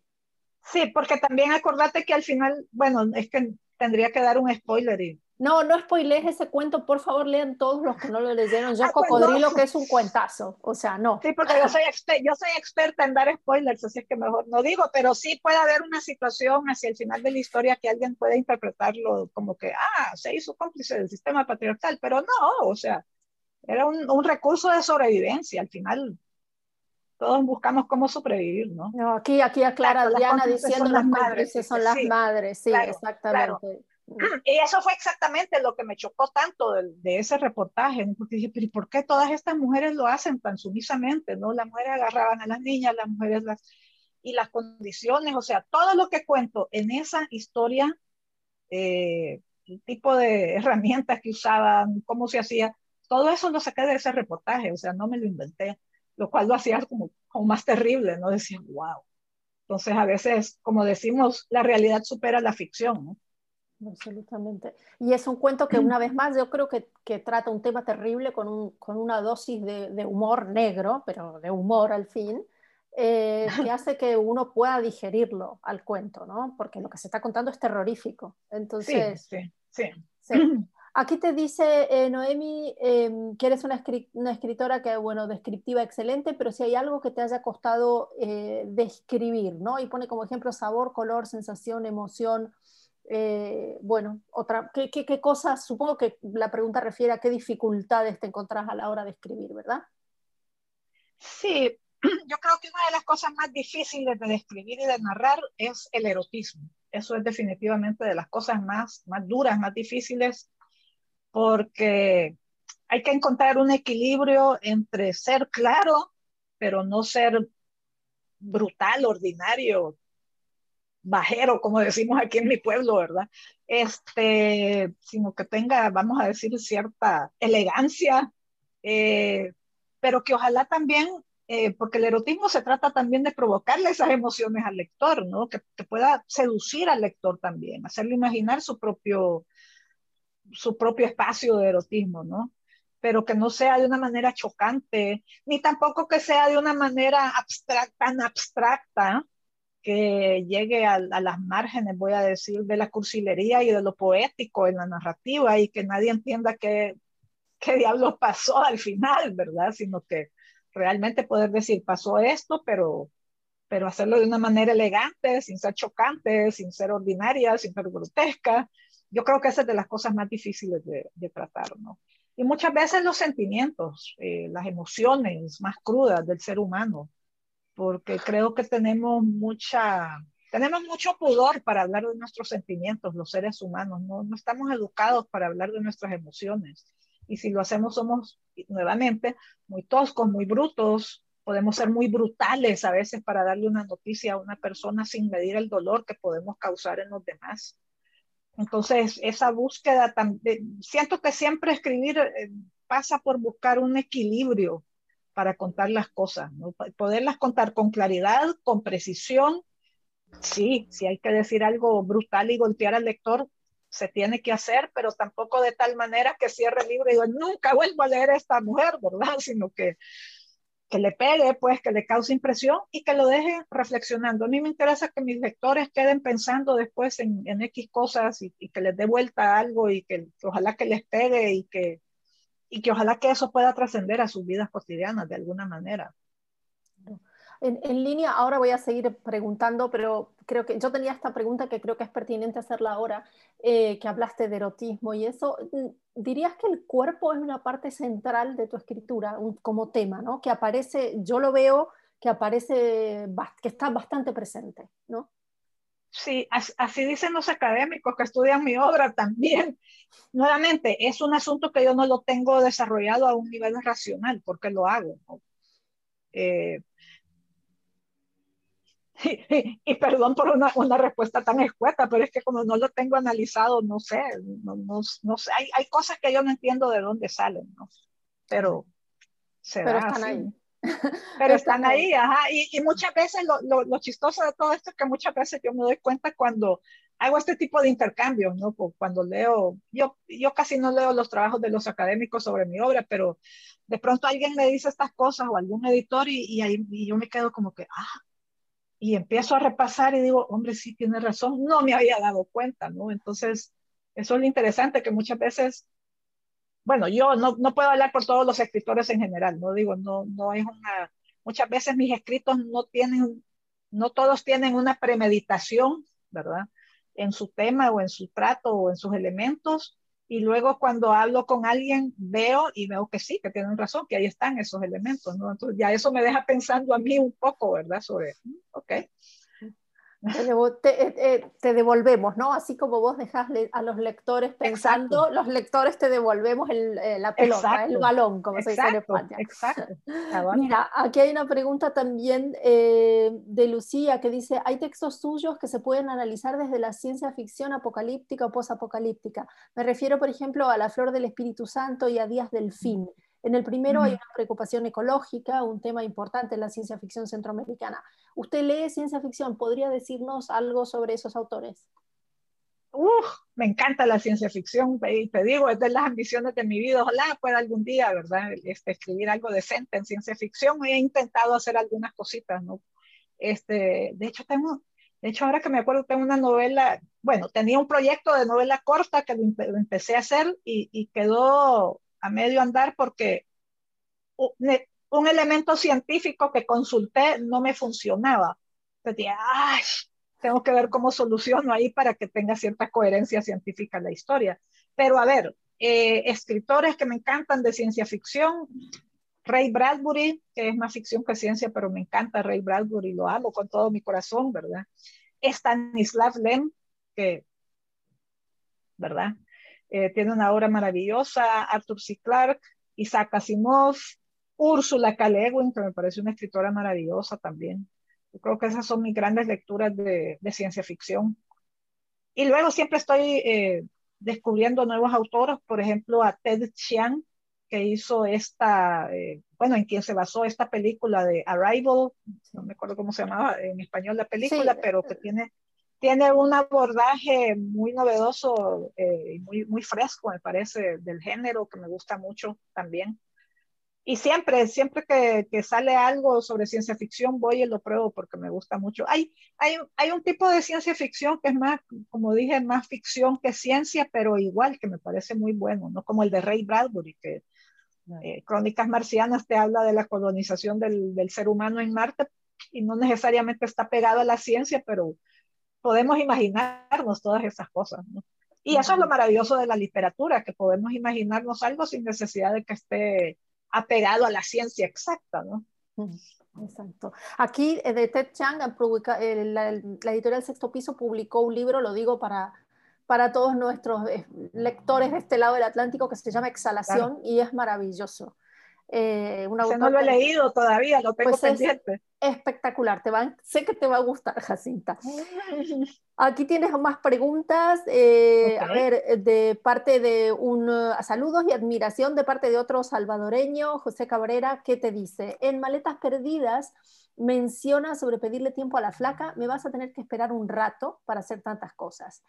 Sí, porque también acordate que al final, bueno, es que tendría que dar un spoiler y no, no spoilees ese cuento, por favor, lean todos los que no lo leyeron. Yo, ah, pues Cocodrilo, que es un cuentazo, o sea, no. Sí, porque yo soy, yo soy experta en dar spoilers, así es que mejor no digo, pero sí puede haber una situación hacia el final de la historia que alguien puede interpretarlo como que, ah, se hizo cómplice del sistema patriarcal, pero no, o sea, era un, un recurso de sobrevivencia, al final todos buscamos cómo sobrevivir, ¿no? no aquí, aquí aclara Diana diciendo las madres, son las madres, sí, exactamente. Y eso fue exactamente lo que me chocó tanto de, ese reportaje, porque dije, pero ¿por qué todas estas mujeres lo hacen tan sumisamente? ¿no? Las mujeres agarraban a las niñas, las mujeres las... Y las condiciones, o sea, todo lo que cuento en esa historia, eh, el tipo de herramientas que usaban, cómo se hacía, todo eso lo saqué de ese reportaje, o sea, no me lo inventé, lo cual lo hacía como, como más terrible, ¿no? Decía, wow. Entonces, a veces, como decimos, la realidad supera la ficción, ¿no? Absolutamente. Y es un cuento que una vez más yo creo que, que trata un tema terrible con, un, con una dosis de, de, humor negro, pero de humor al fin, eh, que hace que uno pueda digerirlo al cuento, ¿no? Porque lo que se está contando es terrorífico. Entonces, sí, sí, sí. Aquí te dice eh, Noemi em, que eres una, una, escritora que, bueno, descriptiva excelente, pero si hay algo que te haya costado eh, describir, ¿no? Y pone como ejemplo sabor, color, sensación, emoción, eh, bueno, otra, ¿qué, qué, cosas? Supongo que la pregunta refiere a qué dificultades te encontrás a la hora de escribir, ¿verdad? Sí, yo creo que una de las cosas más difíciles de describir y de narrar es el erotismo. Eso es definitivamente de las cosas más, más duras, más difíciles, porque hay que encontrar un equilibrio entre ser claro, pero no ser brutal, ordinario, bajero, como decimos aquí en mi pueblo, ¿verdad? Este, sino que tenga, vamos a decir, cierta elegancia, eh, pero que ojalá también, eh, porque el erotismo se trata también de provocarle esas emociones al lector, ¿no? Que, que pueda seducir al lector también, hacerle imaginar su propio, su propio espacio de erotismo, ¿no? pero que no sea de una manera chocante, ni tampoco que sea de una manera tan abstracta, que llegue a, las márgenes, voy a decir, de la cursilería y de lo poético en la narrativa y que nadie entienda qué, qué diablos pasó al final, ¿verdad? Sino que realmente poder decir, pasó esto, pero, pero hacerlo de una manera elegante, sin ser chocante, sin ser ordinaria, sin ser grotesca. Yo creo que esa es de las cosas más difíciles de, de tratar, ¿no? Y muchas veces los sentimientos, eh, las emociones más crudas del ser humano, porque creo que tenemos mucha, tenemos mucho pudor para hablar de nuestros sentimientos, los seres humanos, no, no estamos educados para hablar de nuestras emociones. Y si lo hacemos somos nuevamente muy toscos, muy brutos, podemos ser muy brutales a veces para darle una noticia a una persona sin medir el dolor que podemos causar en los demás. Entonces, esa búsqueda, siento que siempre escribir eh, pasa por buscar un equilibrio para contar las cosas, ¿no? poderlas contar con claridad, con precisión. Sí, si hay que decir algo brutal y golpear al lector, se tiene que hacer, pero tampoco de tal manera que cierre el libro y digo, nunca vuelvo a leer a esta mujer, ¿verdad? Sino que, que le pegue, pues, que le cause impresión y que lo deje reflexionando. A mí me interesa que mis lectores queden pensando después en, en X cosas y, que les dé vuelta algo y que, ojalá que les pegue y que, y que ojalá que eso pueda trascender a sus vidas cotidianas de alguna manera. En, línea, ahora voy a seguir preguntando, pero creo que yo tenía esta pregunta que creo que es pertinente hacerla ahora, eh, que hablaste de erotismo y eso. Mm, ¿Dirías que el cuerpo es una parte central de tu escritura como tema, ¿no? Que aparece, yo lo veo que aparece, que está bastante presente, ¿no? Sí, así dicen los académicos que estudian mi obra también. Nuevamente, es un asunto que yo no lo tengo desarrollado a un nivel racional, porque lo hago. ¿no? Eh, y, perdón por una, una, respuesta tan escueta, pero es que como no lo tengo analizado, no sé, no, no, no sé, hay, hay, cosas que yo no entiendo de dónde salen, ¿no? Pero, se pero están ahí. Pero están ahí, ajá, y, y muchas veces lo, lo, lo, chistoso de todo esto es que muchas veces yo me doy cuenta cuando hago este tipo de intercambios, ¿no? Cuando leo, yo, yo casi no leo los trabajos de los académicos sobre mi obra, pero de pronto alguien me dice estas cosas o algún editor y, y ahí y yo me quedo como que, ah, y empiezo a repasar y digo, hombre, sí tiene razón, no me había dado cuenta, ¿no? Entonces, eso es lo interesante, que muchas veces, bueno, yo no, no puedo hablar por todos los escritores en general, no digo, no, no es una, muchas veces mis escritos no tienen, no todos tienen una premeditación, ¿verdad? En su tema o en su trato o en sus elementos, y luego cuando hablo con alguien veo y veo que sí, que tienen razón, que ahí están esos elementos, ¿no? Entonces ya eso me deja pensando a mí un poco, ¿verdad? Sobre, ok, te, eh, eh, te, devolvemos, ¿no? Así como vos dejás a los lectores pensando, los lectores te devolvemos el, eh, la pelota, el balón, como se dice en España. Exacto. Mira, aquí hay una pregunta también de Lucía que dice, ¿hay textos suyos que se pueden analizar desde la ciencia ficción apocalíptica o posapocalíptica? Me refiero, por ejemplo, a La Flor del Espíritu Santo y a Días del Fin. En el primero hay una preocupación ecológica, un tema importante en la ciencia ficción centroamericana. ¿Usted lee ciencia ficción? ¿Podría decirnos algo sobre esos autores? Uf, me encanta la ciencia ficción, te digo, es de las ambiciones de mi vida. Ojalá pueda algún día, ¿verdad?, este, escribir algo decente en ciencia ficción. He intentado hacer algunas cositas, ¿no? Este, de hecho, tengo, de hecho, ahora que me acuerdo, tengo una novela, bueno, tenía un proyecto de novela corta que lo, empecé a hacer y, y, quedó a medio andar porque un elemento científico que consulté no me funcionaba. Entonces ay, tengo que ver cómo soluciono ahí para que tenga cierta coherencia científica la historia. Pero a ver, eh, escritores que me encantan de ciencia ficción, Ray Bradbury, que es más ficción que ciencia, pero me encanta Ray Bradbury, lo amo con todo mi corazón, ¿verdad? Stanislav Lem, que, ¿verdad? Eh, tiene una obra maravillosa, Arthur C. Clarke, Isaac Asimov, Úrsula K. que me parece una escritora maravillosa también. Yo creo que esas son mis grandes lecturas de, ciencia ficción. Y luego siempre estoy eh, descubriendo nuevos autores, por ejemplo, a Ted Chiang, que hizo esta, eh, bueno, en quien se basó esta película de Arrival, no me acuerdo cómo se llamaba en español la película, pero que tiene tiene un abordaje muy novedoso y eh, muy, muy fresco, me parece, del género, que me gusta mucho también. Y siempre, siempre que, que, sale algo sobre ciencia ficción, voy y lo pruebo porque me gusta mucho. Hay, hay, hay un tipo de ciencia ficción que es más, como dije, más ficción que ciencia, pero igual que me parece muy bueno, ¿no? Como el de Ray Bradbury, que eh, Crónicas Marcianas te habla de la colonización del, del ser humano en Marte y no necesariamente está pegado a la ciencia, pero podemos imaginarnos todas esas cosas. ¿no? Y eso es lo maravilloso de la literatura, que podemos imaginarnos algo sin necesidad de que esté apegado a la ciencia exacta. ¿no? Exacto. Aquí eh, de Ted Chiang, eh, la, la, editorial Sexto Piso publicó un libro, lo digo para, para todos nuestros eh, lectores de este lado del Atlántico, que se llama Exhalación y es maravilloso. Eh, un no lo he leído todavía, lo tengo pues pendiente espectacular. Te va, sé que te va a gustar, Jacinta. Aquí tienes más preguntas. Eh, a ver, de parte de un uh, saludos y admiración de parte de otro salvadoreño, José Cabrera, ¿qué te dice? En Maletas Perdidas menciona sobre pedirle tiempo a la flaca, me vas a tener que esperar un rato para hacer tantas cosas.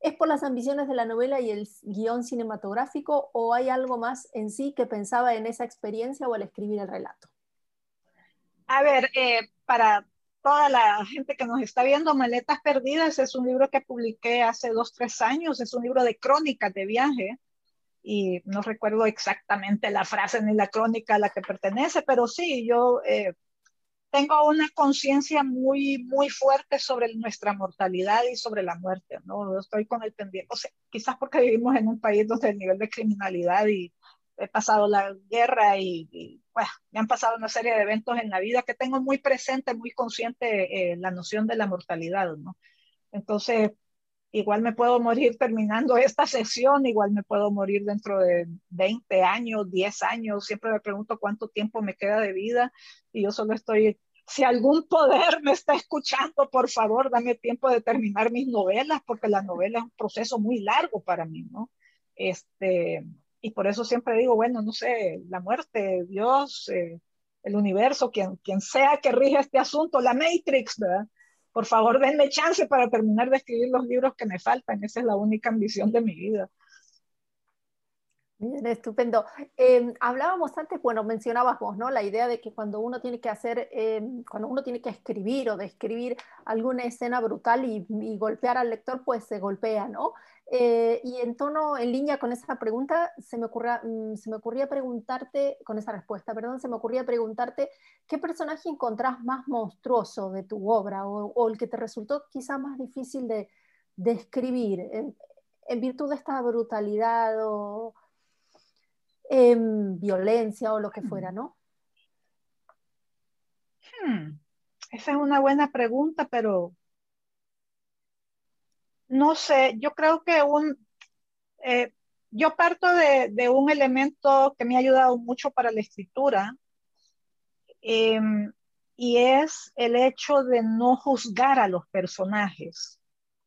¿Es por las ambiciones de la novela y el guion cinematográfico o hay algo más en sí que pensaba en esa experiencia o al escribir el relato? A ver, eh, para toda la gente que nos está viendo, Maletas Perdidas es un libro que publiqué hace dos, tres años, es un libro de crónicas de viaje y no recuerdo exactamente la frase ni la crónica a la que pertenece, pero sí, yo eh, tengo una conciencia muy, muy fuerte sobre nuestra mortalidad y sobre la muerte, ¿no? Estoy con el pendiente, o sea, quizás porque vivimos en un país donde el nivel de criminalidad y he pasado la guerra y, bueno, me han pasado una serie de eventos en la vida que tengo muy presente, muy consciente eh, la noción de la mortalidad, ¿no? Entonces, igual me puedo morir terminando esta sesión, igual me puedo morir dentro de 20 años, 10 años, siempre me pregunto cuánto tiempo me queda de vida y yo solo estoy, si algún poder me está escuchando, por favor, dame tiempo de terminar mis novelas, porque la novela es un proceso muy largo para mí, ¿no? Este, y por eso siempre digo, bueno, no sé, la muerte, Dios, eh, el universo, quien, quien sea que rija este asunto, la Matrix, ¿verdad? Por favor, denme chance para terminar de escribir los libros que me faltan. Esa es la única ambición de mi vida. Bien, estupendo. Em, hablábamos antes, bueno, mencionabas vos, ¿no? La idea de que cuando uno tiene que hacer, em, cuando uno tiene que escribir o describir alguna escena brutal y, golpear al lector, pues se golpea, ¿no? Eh, y en tono, en línea con esa pregunta, se me, ocurra, mm, se me ocurría preguntarte, con esa respuesta, perdón, se me ocurría preguntarte qué personaje encontrás más monstruoso de tu obra o, el que te resultó quizá más difícil de, de escribir en, en, virtud de esta brutalidad o em, violencia o lo que fuera, ¿no? Hmm, esa es una buena pregunta, pero no sé, yo creo que un, eh, yo parto de, un elemento que me ha ayudado mucho para la escritura em, y es el hecho de no juzgar a los personajes,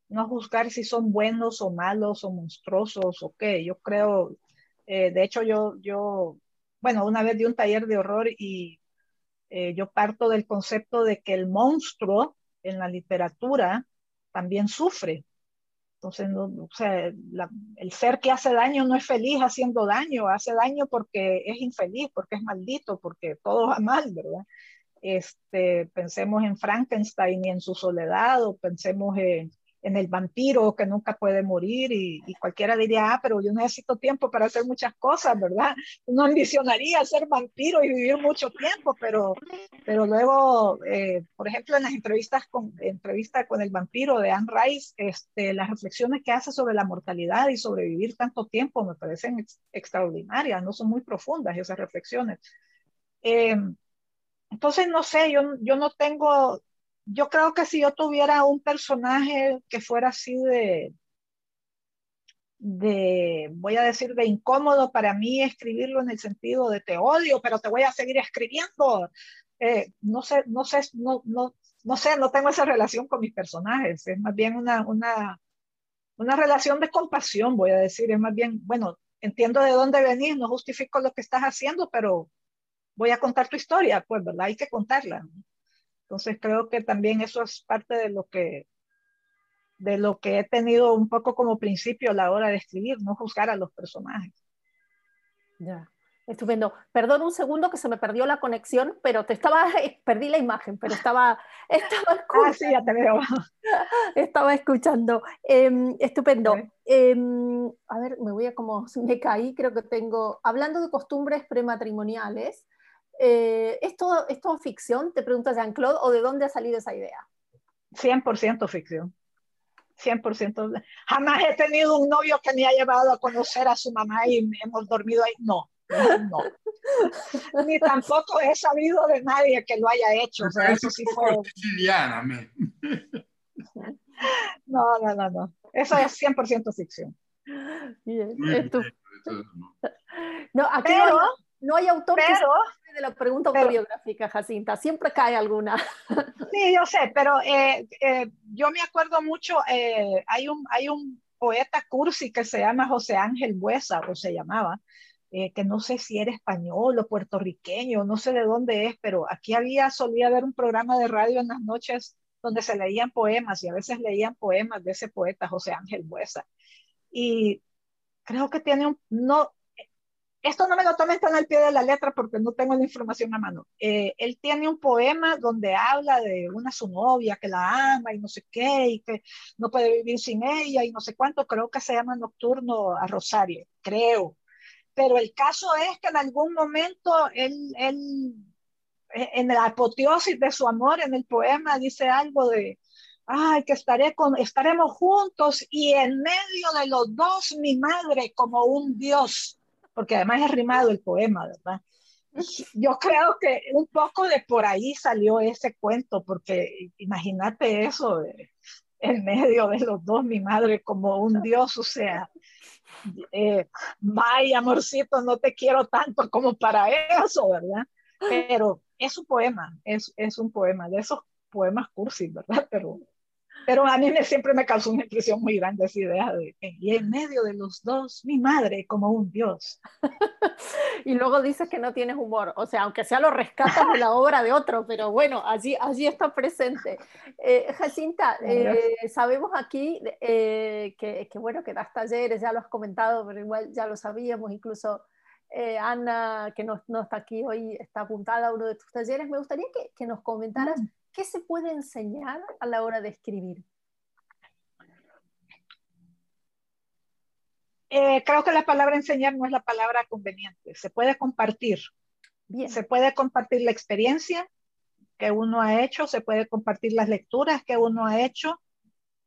no juzgar si son buenos o malos o monstruosos o qué. Yo creo, eh, de hecho yo, yo, bueno, una vez di un taller de horror y eh, yo parto del concepto de que el monstruo en la literatura también sufre entonces, o sea, el ser que hace daño no es feliz haciendo daño, hace daño porque es infeliz, porque es maldito, porque todo va mal, ¿verdad? Este, pensemos en Frankenstein y en su soledad, o pensemos en, en el vampiro que nunca puede morir y, cualquiera diría, ah, pero yo necesito tiempo para hacer muchas cosas, ¿verdad? Uno ambicionaría ser vampiro y vivir mucho tiempo, pero, pero luego, eh, por ejemplo, en las entrevistas con, entrevista con el vampiro de Anne Rice, este, las reflexiones que hace sobre la mortalidad y sobre vivir tanto tiempo me parecen extraordinarias, no son muy profundas esas reflexiones. Eh, entonces, no sé, yo, yo no tengo yo creo que si yo tuviera un personaje que fuera así de, de, voy a decir, de incómodo para mí escribirlo en el sentido de te odio, pero te voy a seguir escribiendo. Eh, no sé, no sé, no, no, no sé, no tengo esa relación con mis personajes. Es más bien una, una, una relación de compasión, voy a decir. Es más bien, bueno, entiendo de dónde venís, no justifico lo que estás haciendo, pero voy a contar tu historia, pues, ¿verdad? Hay que contarla. Entonces creo que también eso es parte de lo que de lo que he tenido un poco como principio a la hora de escribir, no juzgar a los personajes. Ya, estupendo. Perdón un segundo que se me perdió la conexión, pero te estaba, perdí la imagen, pero estaba, estaba escuchando. Ah, sí, ya te veo. Estaba escuchando. Em, estupendo. Em, a ver, me voy a como, me caí, creo que tengo, hablando de costumbres prematrimoniales, eh, ¿es, todo, ¿Es todo ficción? Te pregunta Jean-Claude, ¿o de dónde ha salido esa idea? 100% ficción. 100%. Jamás he tenido un novio que me haya llevado a conocer a su mamá y hemos dormido ahí. No, no. Ni tampoco he sabido de nadie que lo haya hecho. O sea, eso sí fue... No, no, no, no. Eso es 100% ficción. Bien, no, aquí Pero, no hay autor que se de la pregunta autobiográfica, Jacinta, siempre cae alguna. Sí, yo sé, pero eh, eh, yo me acuerdo mucho, eh, hay, un, hay un poeta cursi que se llama José Ángel Buesa, o se llamaba, que no sé si era español o puertorriqueño, no sé de dónde es, pero aquí había, solía haber un programa de radio en las noches donde se leían poemas y a veces leían poemas de ese poeta José Ángel Buesa. Y creo que tiene un, no, esto no me lo tomen tan al pie de la letra porque no tengo la información a mano. Eh, él tiene un poema donde habla de una su novia que la ama y no sé qué, y que no puede vivir sin ella y no sé cuánto. Creo que se llama Nocturno a Rosario, creo. Pero el caso es que en algún momento él, él en la apoteosis de su amor en el poema dice algo de, ay, que estaré con, estaremos juntos y en medio de los dos mi madre como un dios, porque además es rimado el poema, ¿verdad? Yo creo que un poco de por ahí salió ese cuento, porque imagínate eso, en medio de los dos mi madre como un dios, o sea, eh, vaya amorcito, no te quiero tanto como para eso, ¿verdad? Pero es un poema, es, es un poema, de esos poemas cursis, ¿verdad? Pero pero a mí me, siempre me causó una impresión muy grande esa idea de, y en medio de los dos, mi madre como un dios. y luego dices que no tienes humor, o sea, aunque sea lo rescatas de la obra de otro, pero bueno, allí, allí está presente. Eh, Jacinta, eh, sabemos aquí eh, que, que, bueno, que das talleres, ya lo has comentado, pero igual ya lo sabíamos, incluso... Ana, que no, no, está aquí hoy, está apuntada a uno de tus talleres. Me gustaría que, que nos comentaras mm. ¿Qué se puede enseñar a la hora de escribir? Eh, creo que la palabra enseñar no es la palabra conveniente. Se puede compartir. Bien. Se puede compartir la experiencia que uno ha hecho, se puede compartir las lecturas que uno ha hecho,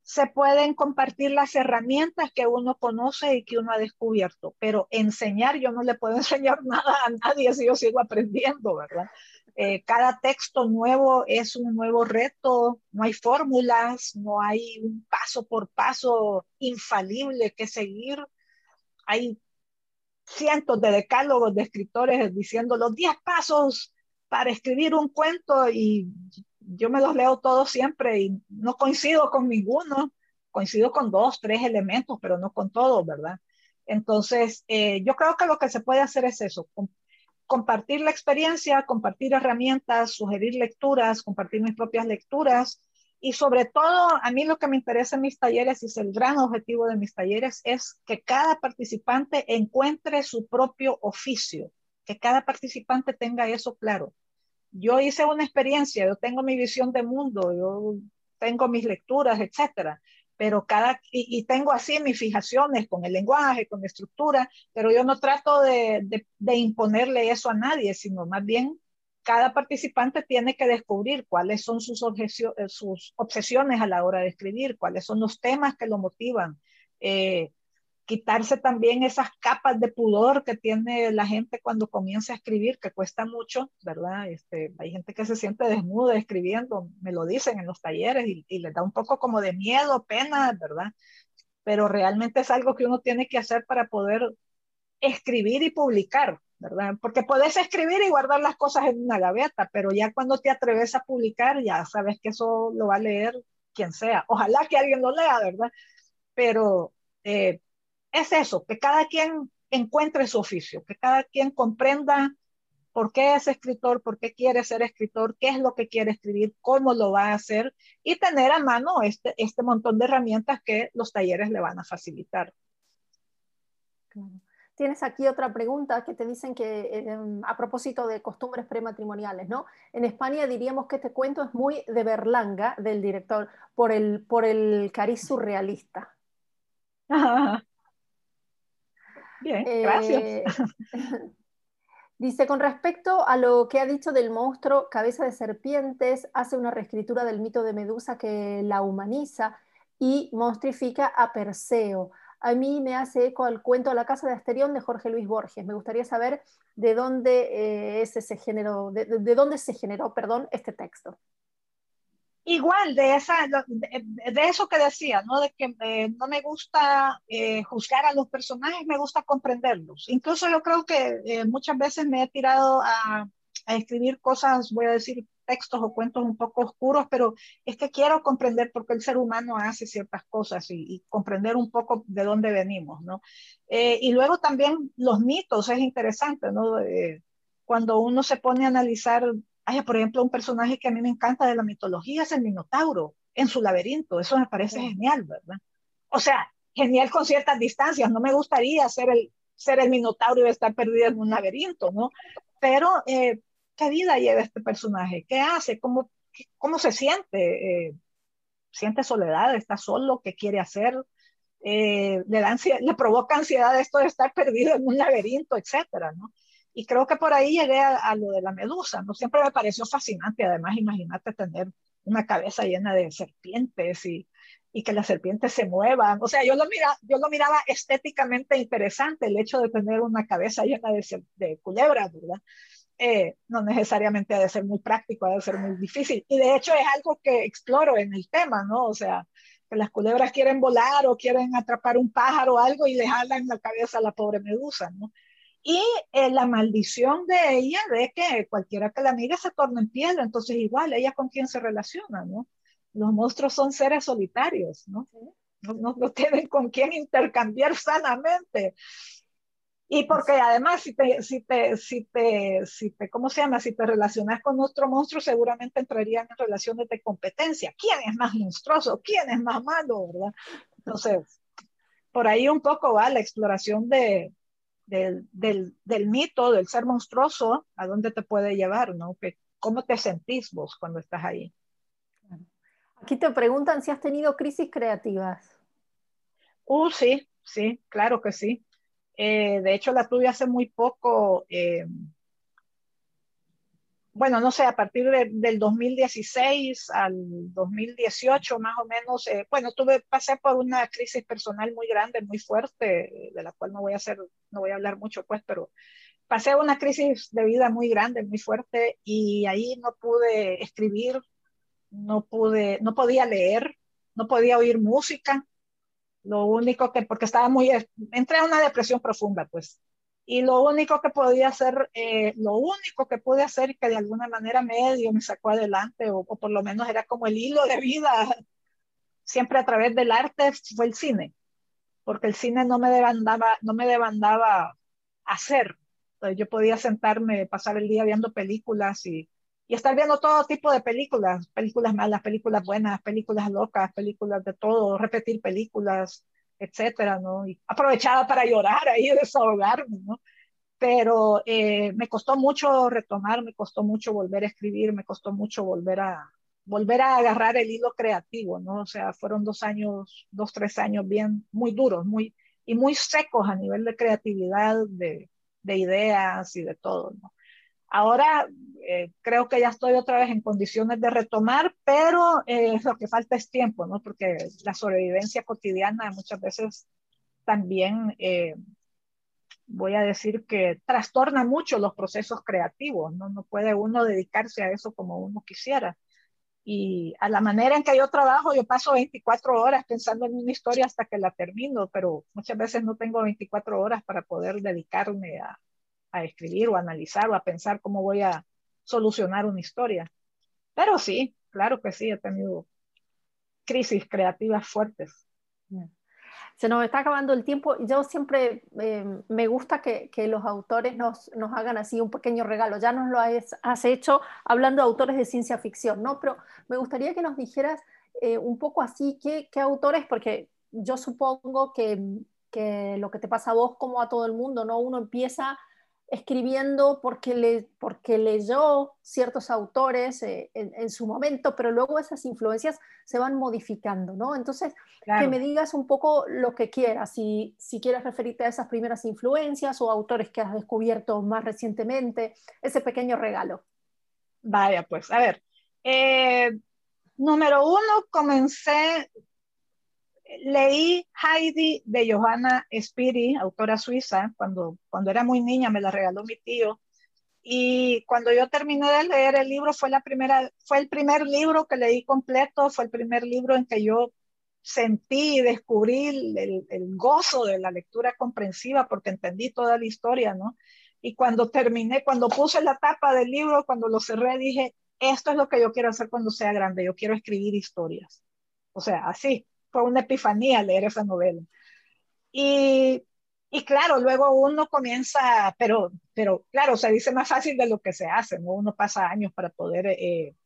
se pueden compartir las herramientas que uno conoce y que uno ha descubierto, pero enseñar, yo no le puedo enseñar nada a nadie si yo sigo aprendiendo, ¿verdad? Eh, cada texto nuevo es un nuevo reto, no hay fórmulas, no hay un paso por paso infalible que seguir. Hay cientos de decálogos de escritores diciendo los 10 pasos para escribir un cuento y yo me los leo todos siempre y no coincido con ninguno, coincido con dos, tres elementos, pero no con todos, ¿verdad? Entonces, eh, yo creo que lo que se puede hacer es eso, compartir la experiencia, compartir herramientas, sugerir lecturas, compartir mis propias lecturas y sobre todo a mí lo que me interesa en mis talleres y es el gran objetivo de mis talleres es que cada participante encuentre su propio oficio, que cada participante tenga eso claro. Yo hice una experiencia, yo tengo mi visión de mundo, yo tengo mis lecturas, etcétera, pero cada, y, tengo así mis fijaciones con el lenguaje, con la estructura, pero yo no trato de, imponerle eso a nadie, sino más bien cada participante tiene que descubrir cuáles son sus, eh, obsesiones a la hora de escribir, cuáles son los temas que lo motivan, eh, quitarse también esas capas de pudor que tiene la gente cuando comienza a escribir, que cuesta mucho, ¿verdad? Este, hay gente que se siente desnuda escribiendo, me lo dicen en los talleres y, y les da un poco como de miedo, pena, ¿verdad? Pero realmente es algo que uno tiene que hacer para poder escribir y publicar, ¿verdad? Porque puedes escribir y guardar las cosas en una gaveta, pero ya cuando te atreves a publicar, ya sabes que eso lo va a leer quien sea. Ojalá que alguien lo lea, ¿verdad? Pero eh, es eso, que cada quien encuentre su oficio, que cada quien comprenda por qué es escritor, por qué quiere ser escritor, qué es lo que quiere escribir, cómo lo va a hacer y tener a mano este, este montón de herramientas que los talleres le van a facilitar. Tienes aquí otra pregunta que te dicen que em, a propósito de costumbres prematrimoniales, ¿no? En España diríamos que este cuento es muy de Berlanga, del director, por el, por el cariz surrealista. Bien, gracias. Eh, dice, con respecto a lo que ha dicho del monstruo cabeza de serpientes, hace una reescritura del mito de Medusa que la humaniza y monstrifica a Perseo. A mí me hace eco al cuento La casa de Asterión de Jorge Luis Borges. Me gustaría saber de dónde eh, es ese género, de, de, dónde se generó, perdón, este texto. Igual de, esa, de, eso que decía, ¿no? de que eh, no me gusta eh, juzgar a los personajes, me gusta comprenderlos. Incluso yo creo que eh, muchas veces me he tirado a, a escribir cosas, voy a decir, textos o cuentos un poco oscuros, pero es que quiero comprender por qué el ser humano hace ciertas cosas y, comprender un poco de dónde venimos, ¿no? Y luego también los mitos, es interesante, ¿no? cuando uno se pone a analizar, hay por ejemplo un personaje que a mí me encanta de la mitología, es el Minotauro, en su laberinto, eso me parece genial, ¿verdad? O sea, genial con ciertas distancias, no me gustaría ser el, ser el Minotauro y estar perdido en un laberinto, ¿no? Pero, eh, ¿qué vida lleva este personaje? ¿Qué hace? ¿Cómo, cómo se siente? Eh, ¿Siente soledad? ¿Está solo? ¿Qué quiere hacer? Eh, le, da le provoca ansiedad esto de estar perdido en un laberinto, etcétera, ¿no? Y creo que por ahí llegué a, lo de la medusa, ¿no? Siempre me pareció fascinante, además, imagínate tener una cabeza llena de serpientes y, y que las serpientes se muevan. O sea, yo lo, mira, yo lo miraba estéticamente interesante, el hecho de tener una cabeza llena de, de culebras, ¿verdad? Eh, no necesariamente ha de ser muy práctico, ha de ser muy difícil. Y de hecho es algo que exploro en el tema, ¿no? O sea, que las culebras quieren volar o quieren atrapar un pájaro o algo y le jalan la cabeza a la pobre medusa, ¿no? Y eh, la maldición de ella de que cualquiera que la mire se torna en piedra, entonces igual, ella con quién se relaciona, ¿no? Los monstruos son seres solitarios, ¿no? No, no, tienen con quién intercambiar sanamente. Y porque además, si te, si te, si te, si te, ¿cómo se llama? Si te relacionas con otro monstruo, seguramente entrarían en relaciones de competencia. ¿Quién es más monstruoso? ¿Quién es más malo? ¿Verdad? Entonces, por ahí un poco va la exploración de, del, del, del, mito del ser monstruoso, a dónde te puede llevar, ¿no? ¿Cómo te sentís vos cuando estás ahí? Aquí te preguntan si has tenido crisis creativas. Uh, sí, sí, claro que sí. Eh, de hecho, la tuve hace muy poco. Eh, bueno, no sé, a partir del 2016 al 2018 más o menos, eh, bueno, tuve, pasé por una crisis personal muy grande, muy fuerte, de la cual no voy a hacer, no voy a hablar mucho, pues, pero pasé una crisis de vida muy grande, muy fuerte, y ahí no pude escribir, no pude, no podía leer, no podía oír música, lo único que, porque estaba muy, entré a una depresión profunda, pues, y lo único que podía hacer, eh, lo único que pude hacer y que de alguna manera medio me sacó adelante, o, por lo menos era como el hilo de vida, siempre a través del arte, fue el cine, porque el cine no me demandaba, no me demandaba hacer. Entonces yo podía sentarme, pasar el día viendo películas y, y estar viendo todo tipo de películas, películas malas, películas buenas, películas locas, películas de todo, repetir películas, etcétera, ¿no? Y aprovechaba para llorar ahí, desahogarme, ¿no? Pero eh, me costó mucho retomar, me costó mucho volver a escribir, me costó mucho volver a, volver a agarrar el hilo creativo, ¿no? O sea, fueron dos años, dos, tres años bien, muy duros, muy, y muy secos a nivel de creatividad, de, de ideas y de todo, ¿no? Ahora eh, creo que ya estoy otra vez en condiciones de retomar, pero eh, lo que falta es tiempo, ¿no? Porque la sobrevivencia cotidiana muchas veces también, eh, voy a decir que trastorna mucho los procesos creativos, ¿no? No puede uno dedicarse a eso como uno quisiera. Y a la manera en que yo trabajo, yo paso 24 horas pensando en una historia hasta que la termino, pero muchas veces no tengo 24 horas para poder dedicarme a, a escribir o a analizar o a pensar cómo voy a solucionar una historia. Pero sí, claro que sí, he tenido crisis creativas fuertes. Se nos está acabando el tiempo. Yo siempre eh, me gusta que, que, los autores nos, nos, hagan así un pequeño regalo. Ya nos lo has, has, hecho hablando de autores de ciencia ficción, ¿no? Pero me gustaría que nos dijeras eh, un poco así qué, qué, autores, porque yo supongo que, que, lo que te pasa a vos como a todo el mundo, ¿no? Uno empieza escribiendo porque, le, porque leyó ciertos autores eh, en, su momento, pero luego esas influencias se van modificando, ¿no? Entonces, que me digas un poco lo que quieras, si, si quieres referirte a esas primeras influencias o autores que has descubierto más recientemente, ese pequeño regalo. Vaya, pues, a ver. Eh, número uno, comencé leí Heidi de Johanna Spiri, autora suiza, cuando, cuando era muy niña, me la regaló mi tío. Y cuando yo terminé de leer el libro, fue, la primera, fue el primer libro que leí completo, fue el primer libro en que yo sentí y descubrí el, el, gozo de la lectura comprensiva porque entendí toda la historia, ¿no? Y cuando terminé, cuando puse la tapa del libro, cuando lo cerré, dije, esto es lo que yo quiero hacer cuando sea grande, yo quiero escribir historias. O sea, así, fue una epifanía leer esa novela. Y, y claro, luego uno comienza, pero, pero claro, se dice más fácil de lo que se hace, ¿no? Uno pasa años para poder eh,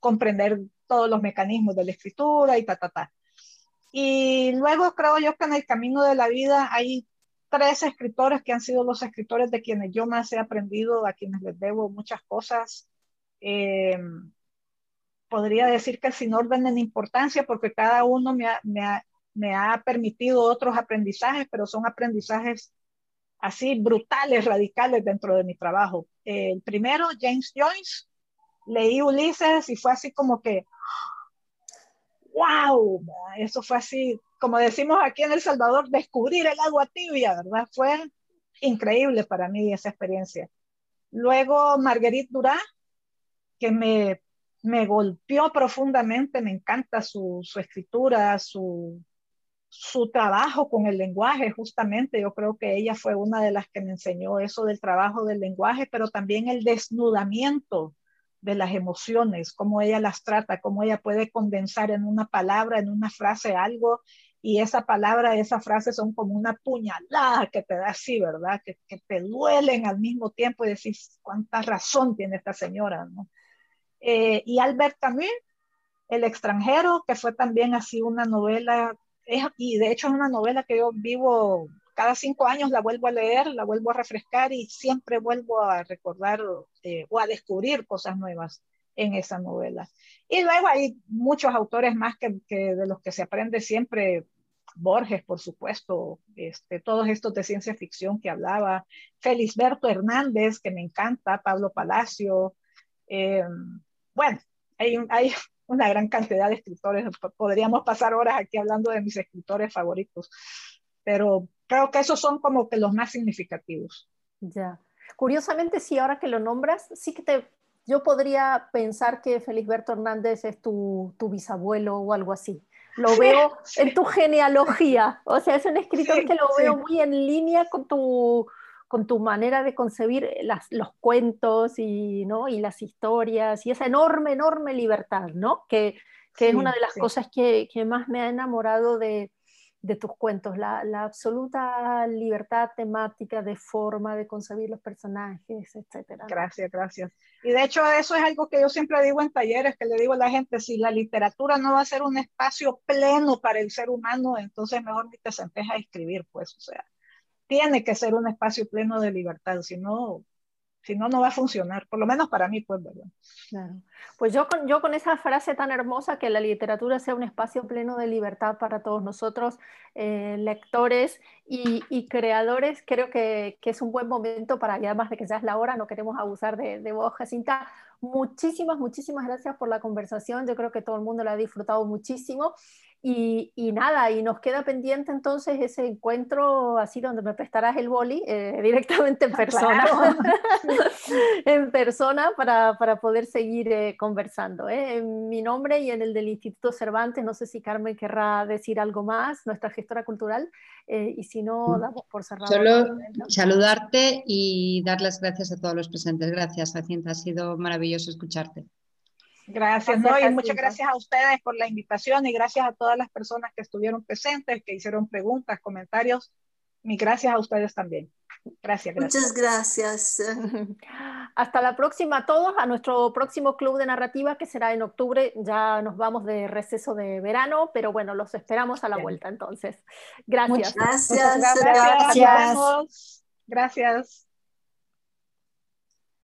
comprender todos los mecanismos de la escritura y ta, ta, ta. Y luego creo yo que en el camino de la vida hay tres escritores que han sido los escritores de quienes yo más he aprendido, a quienes les debo muchas cosas. Eh, podría decir que sin orden en importancia, porque cada uno me ha, me, ha, me ha, permitido otros aprendizajes, pero son aprendizajes así brutales, radicales dentro de mi trabajo. el primero, James Joyce, leí Ulises y fue así como que, wow, eso fue así, como decimos aquí en El Salvador, descubrir el agua tibia, ¿verdad? Fue increíble para mí esa experiencia. Luego Marguerite Durá, que me, me golpeó profundamente, me encanta su, su escritura, su, su trabajo con el lenguaje, justamente. Yo creo que ella fue una de las que me enseñó eso del trabajo del lenguaje, pero también el desnudamiento de las emociones, cómo ella las trata, cómo ella puede condensar en una palabra, en una frase algo, y esa palabra, esa frase son como una puñalada que te da así, ¿verdad? Que, que te duelen al mismo tiempo y decís, cuánta razón tiene esta señora, ¿no? Eh, y Albert Camus, El extranjero, que fue también así una novela, y de hecho es una novela que yo vivo cada cinco años la vuelvo a leer, la vuelvo a refrescar y siempre vuelvo a recordar eh, o a descubrir cosas nuevas en esa novela. Y luego hay muchos autores más que, de los que se aprende siempre, Borges, por supuesto, este, todos estos de ciencia ficción que hablaba, Felisberto Hernández, que me encanta, Pablo Palacio. Eh, bueno, hay, hay una gran cantidad de escritores, podríamos pasar horas aquí hablando de mis escritores favoritos, pero creo que esos son como que los más significativos. Ya. Curiosamente, sí, ahora que lo nombras, sí que te, yo podría pensar que Felisberto Hernández es tu, tu bisabuelo o algo así. Lo veo en tu genealogía, o sea, es un escritor que lo veo muy en línea con tu, con tu manera de concebir las, los cuentos y, ¿no? y las historias y esa enorme, enorme libertad, ¿no? Que, que es una de las cosas que, que, más me ha enamorado de, de tus cuentos, la, la, absoluta libertad temática de forma de concebir los personajes, etc. Gracias, gracias. Y de hecho eso es algo que yo siempre digo en talleres, que le digo a la gente, si la literatura no va a ser un espacio pleno para el ser humano, entonces mejor ni te sentes a escribir, pues, o sea, tiene que ser un espacio pleno de libertad, si no, si no, no va a funcionar, por lo menos para mí, pues, ¿verdad? Claro. Pues yo con, yo con esa frase tan hermosa, que la literatura sea un espacio pleno de libertad para todos nosotros, eh, lectores y, y, creadores, creo que, que, es un buen momento para, y además de que ya es la hora, no queremos abusar de, de vos, Jacinta, muchísimas, muchísimas gracias por la conversación, yo creo que todo el mundo la ha disfrutado muchísimo y, nada, y nos queda pendiente entonces ese encuentro así donde me prestarás el boli eh, directamente en persona, en persona para, para poder seguir eh, conversando. ¿eh? En mi nombre y en el del Instituto Cervantes, no sé si Carmen querrá decir algo más, nuestra gestora cultural, y si no, mm. damos por cerrado. Solo saludarte y dar las gracias a todos los presentes. Gracias, Jacinta, ha sido maravilloso escucharte. Gracias, no, y muchas gracias a ustedes por la invitación y gracias a todas las personas que estuvieron presentes, que hicieron preguntas, comentarios. Y gracias a ustedes también. Gracias, gracias. Muchas gracias. Hasta la próxima a todos, a nuestro próximo club de narrativa que será en octubre. Ya nos vamos de receso de verano, pero bueno, los esperamos a la vuelta entonces. Gracias. gracias. gracias. gracias. gracias.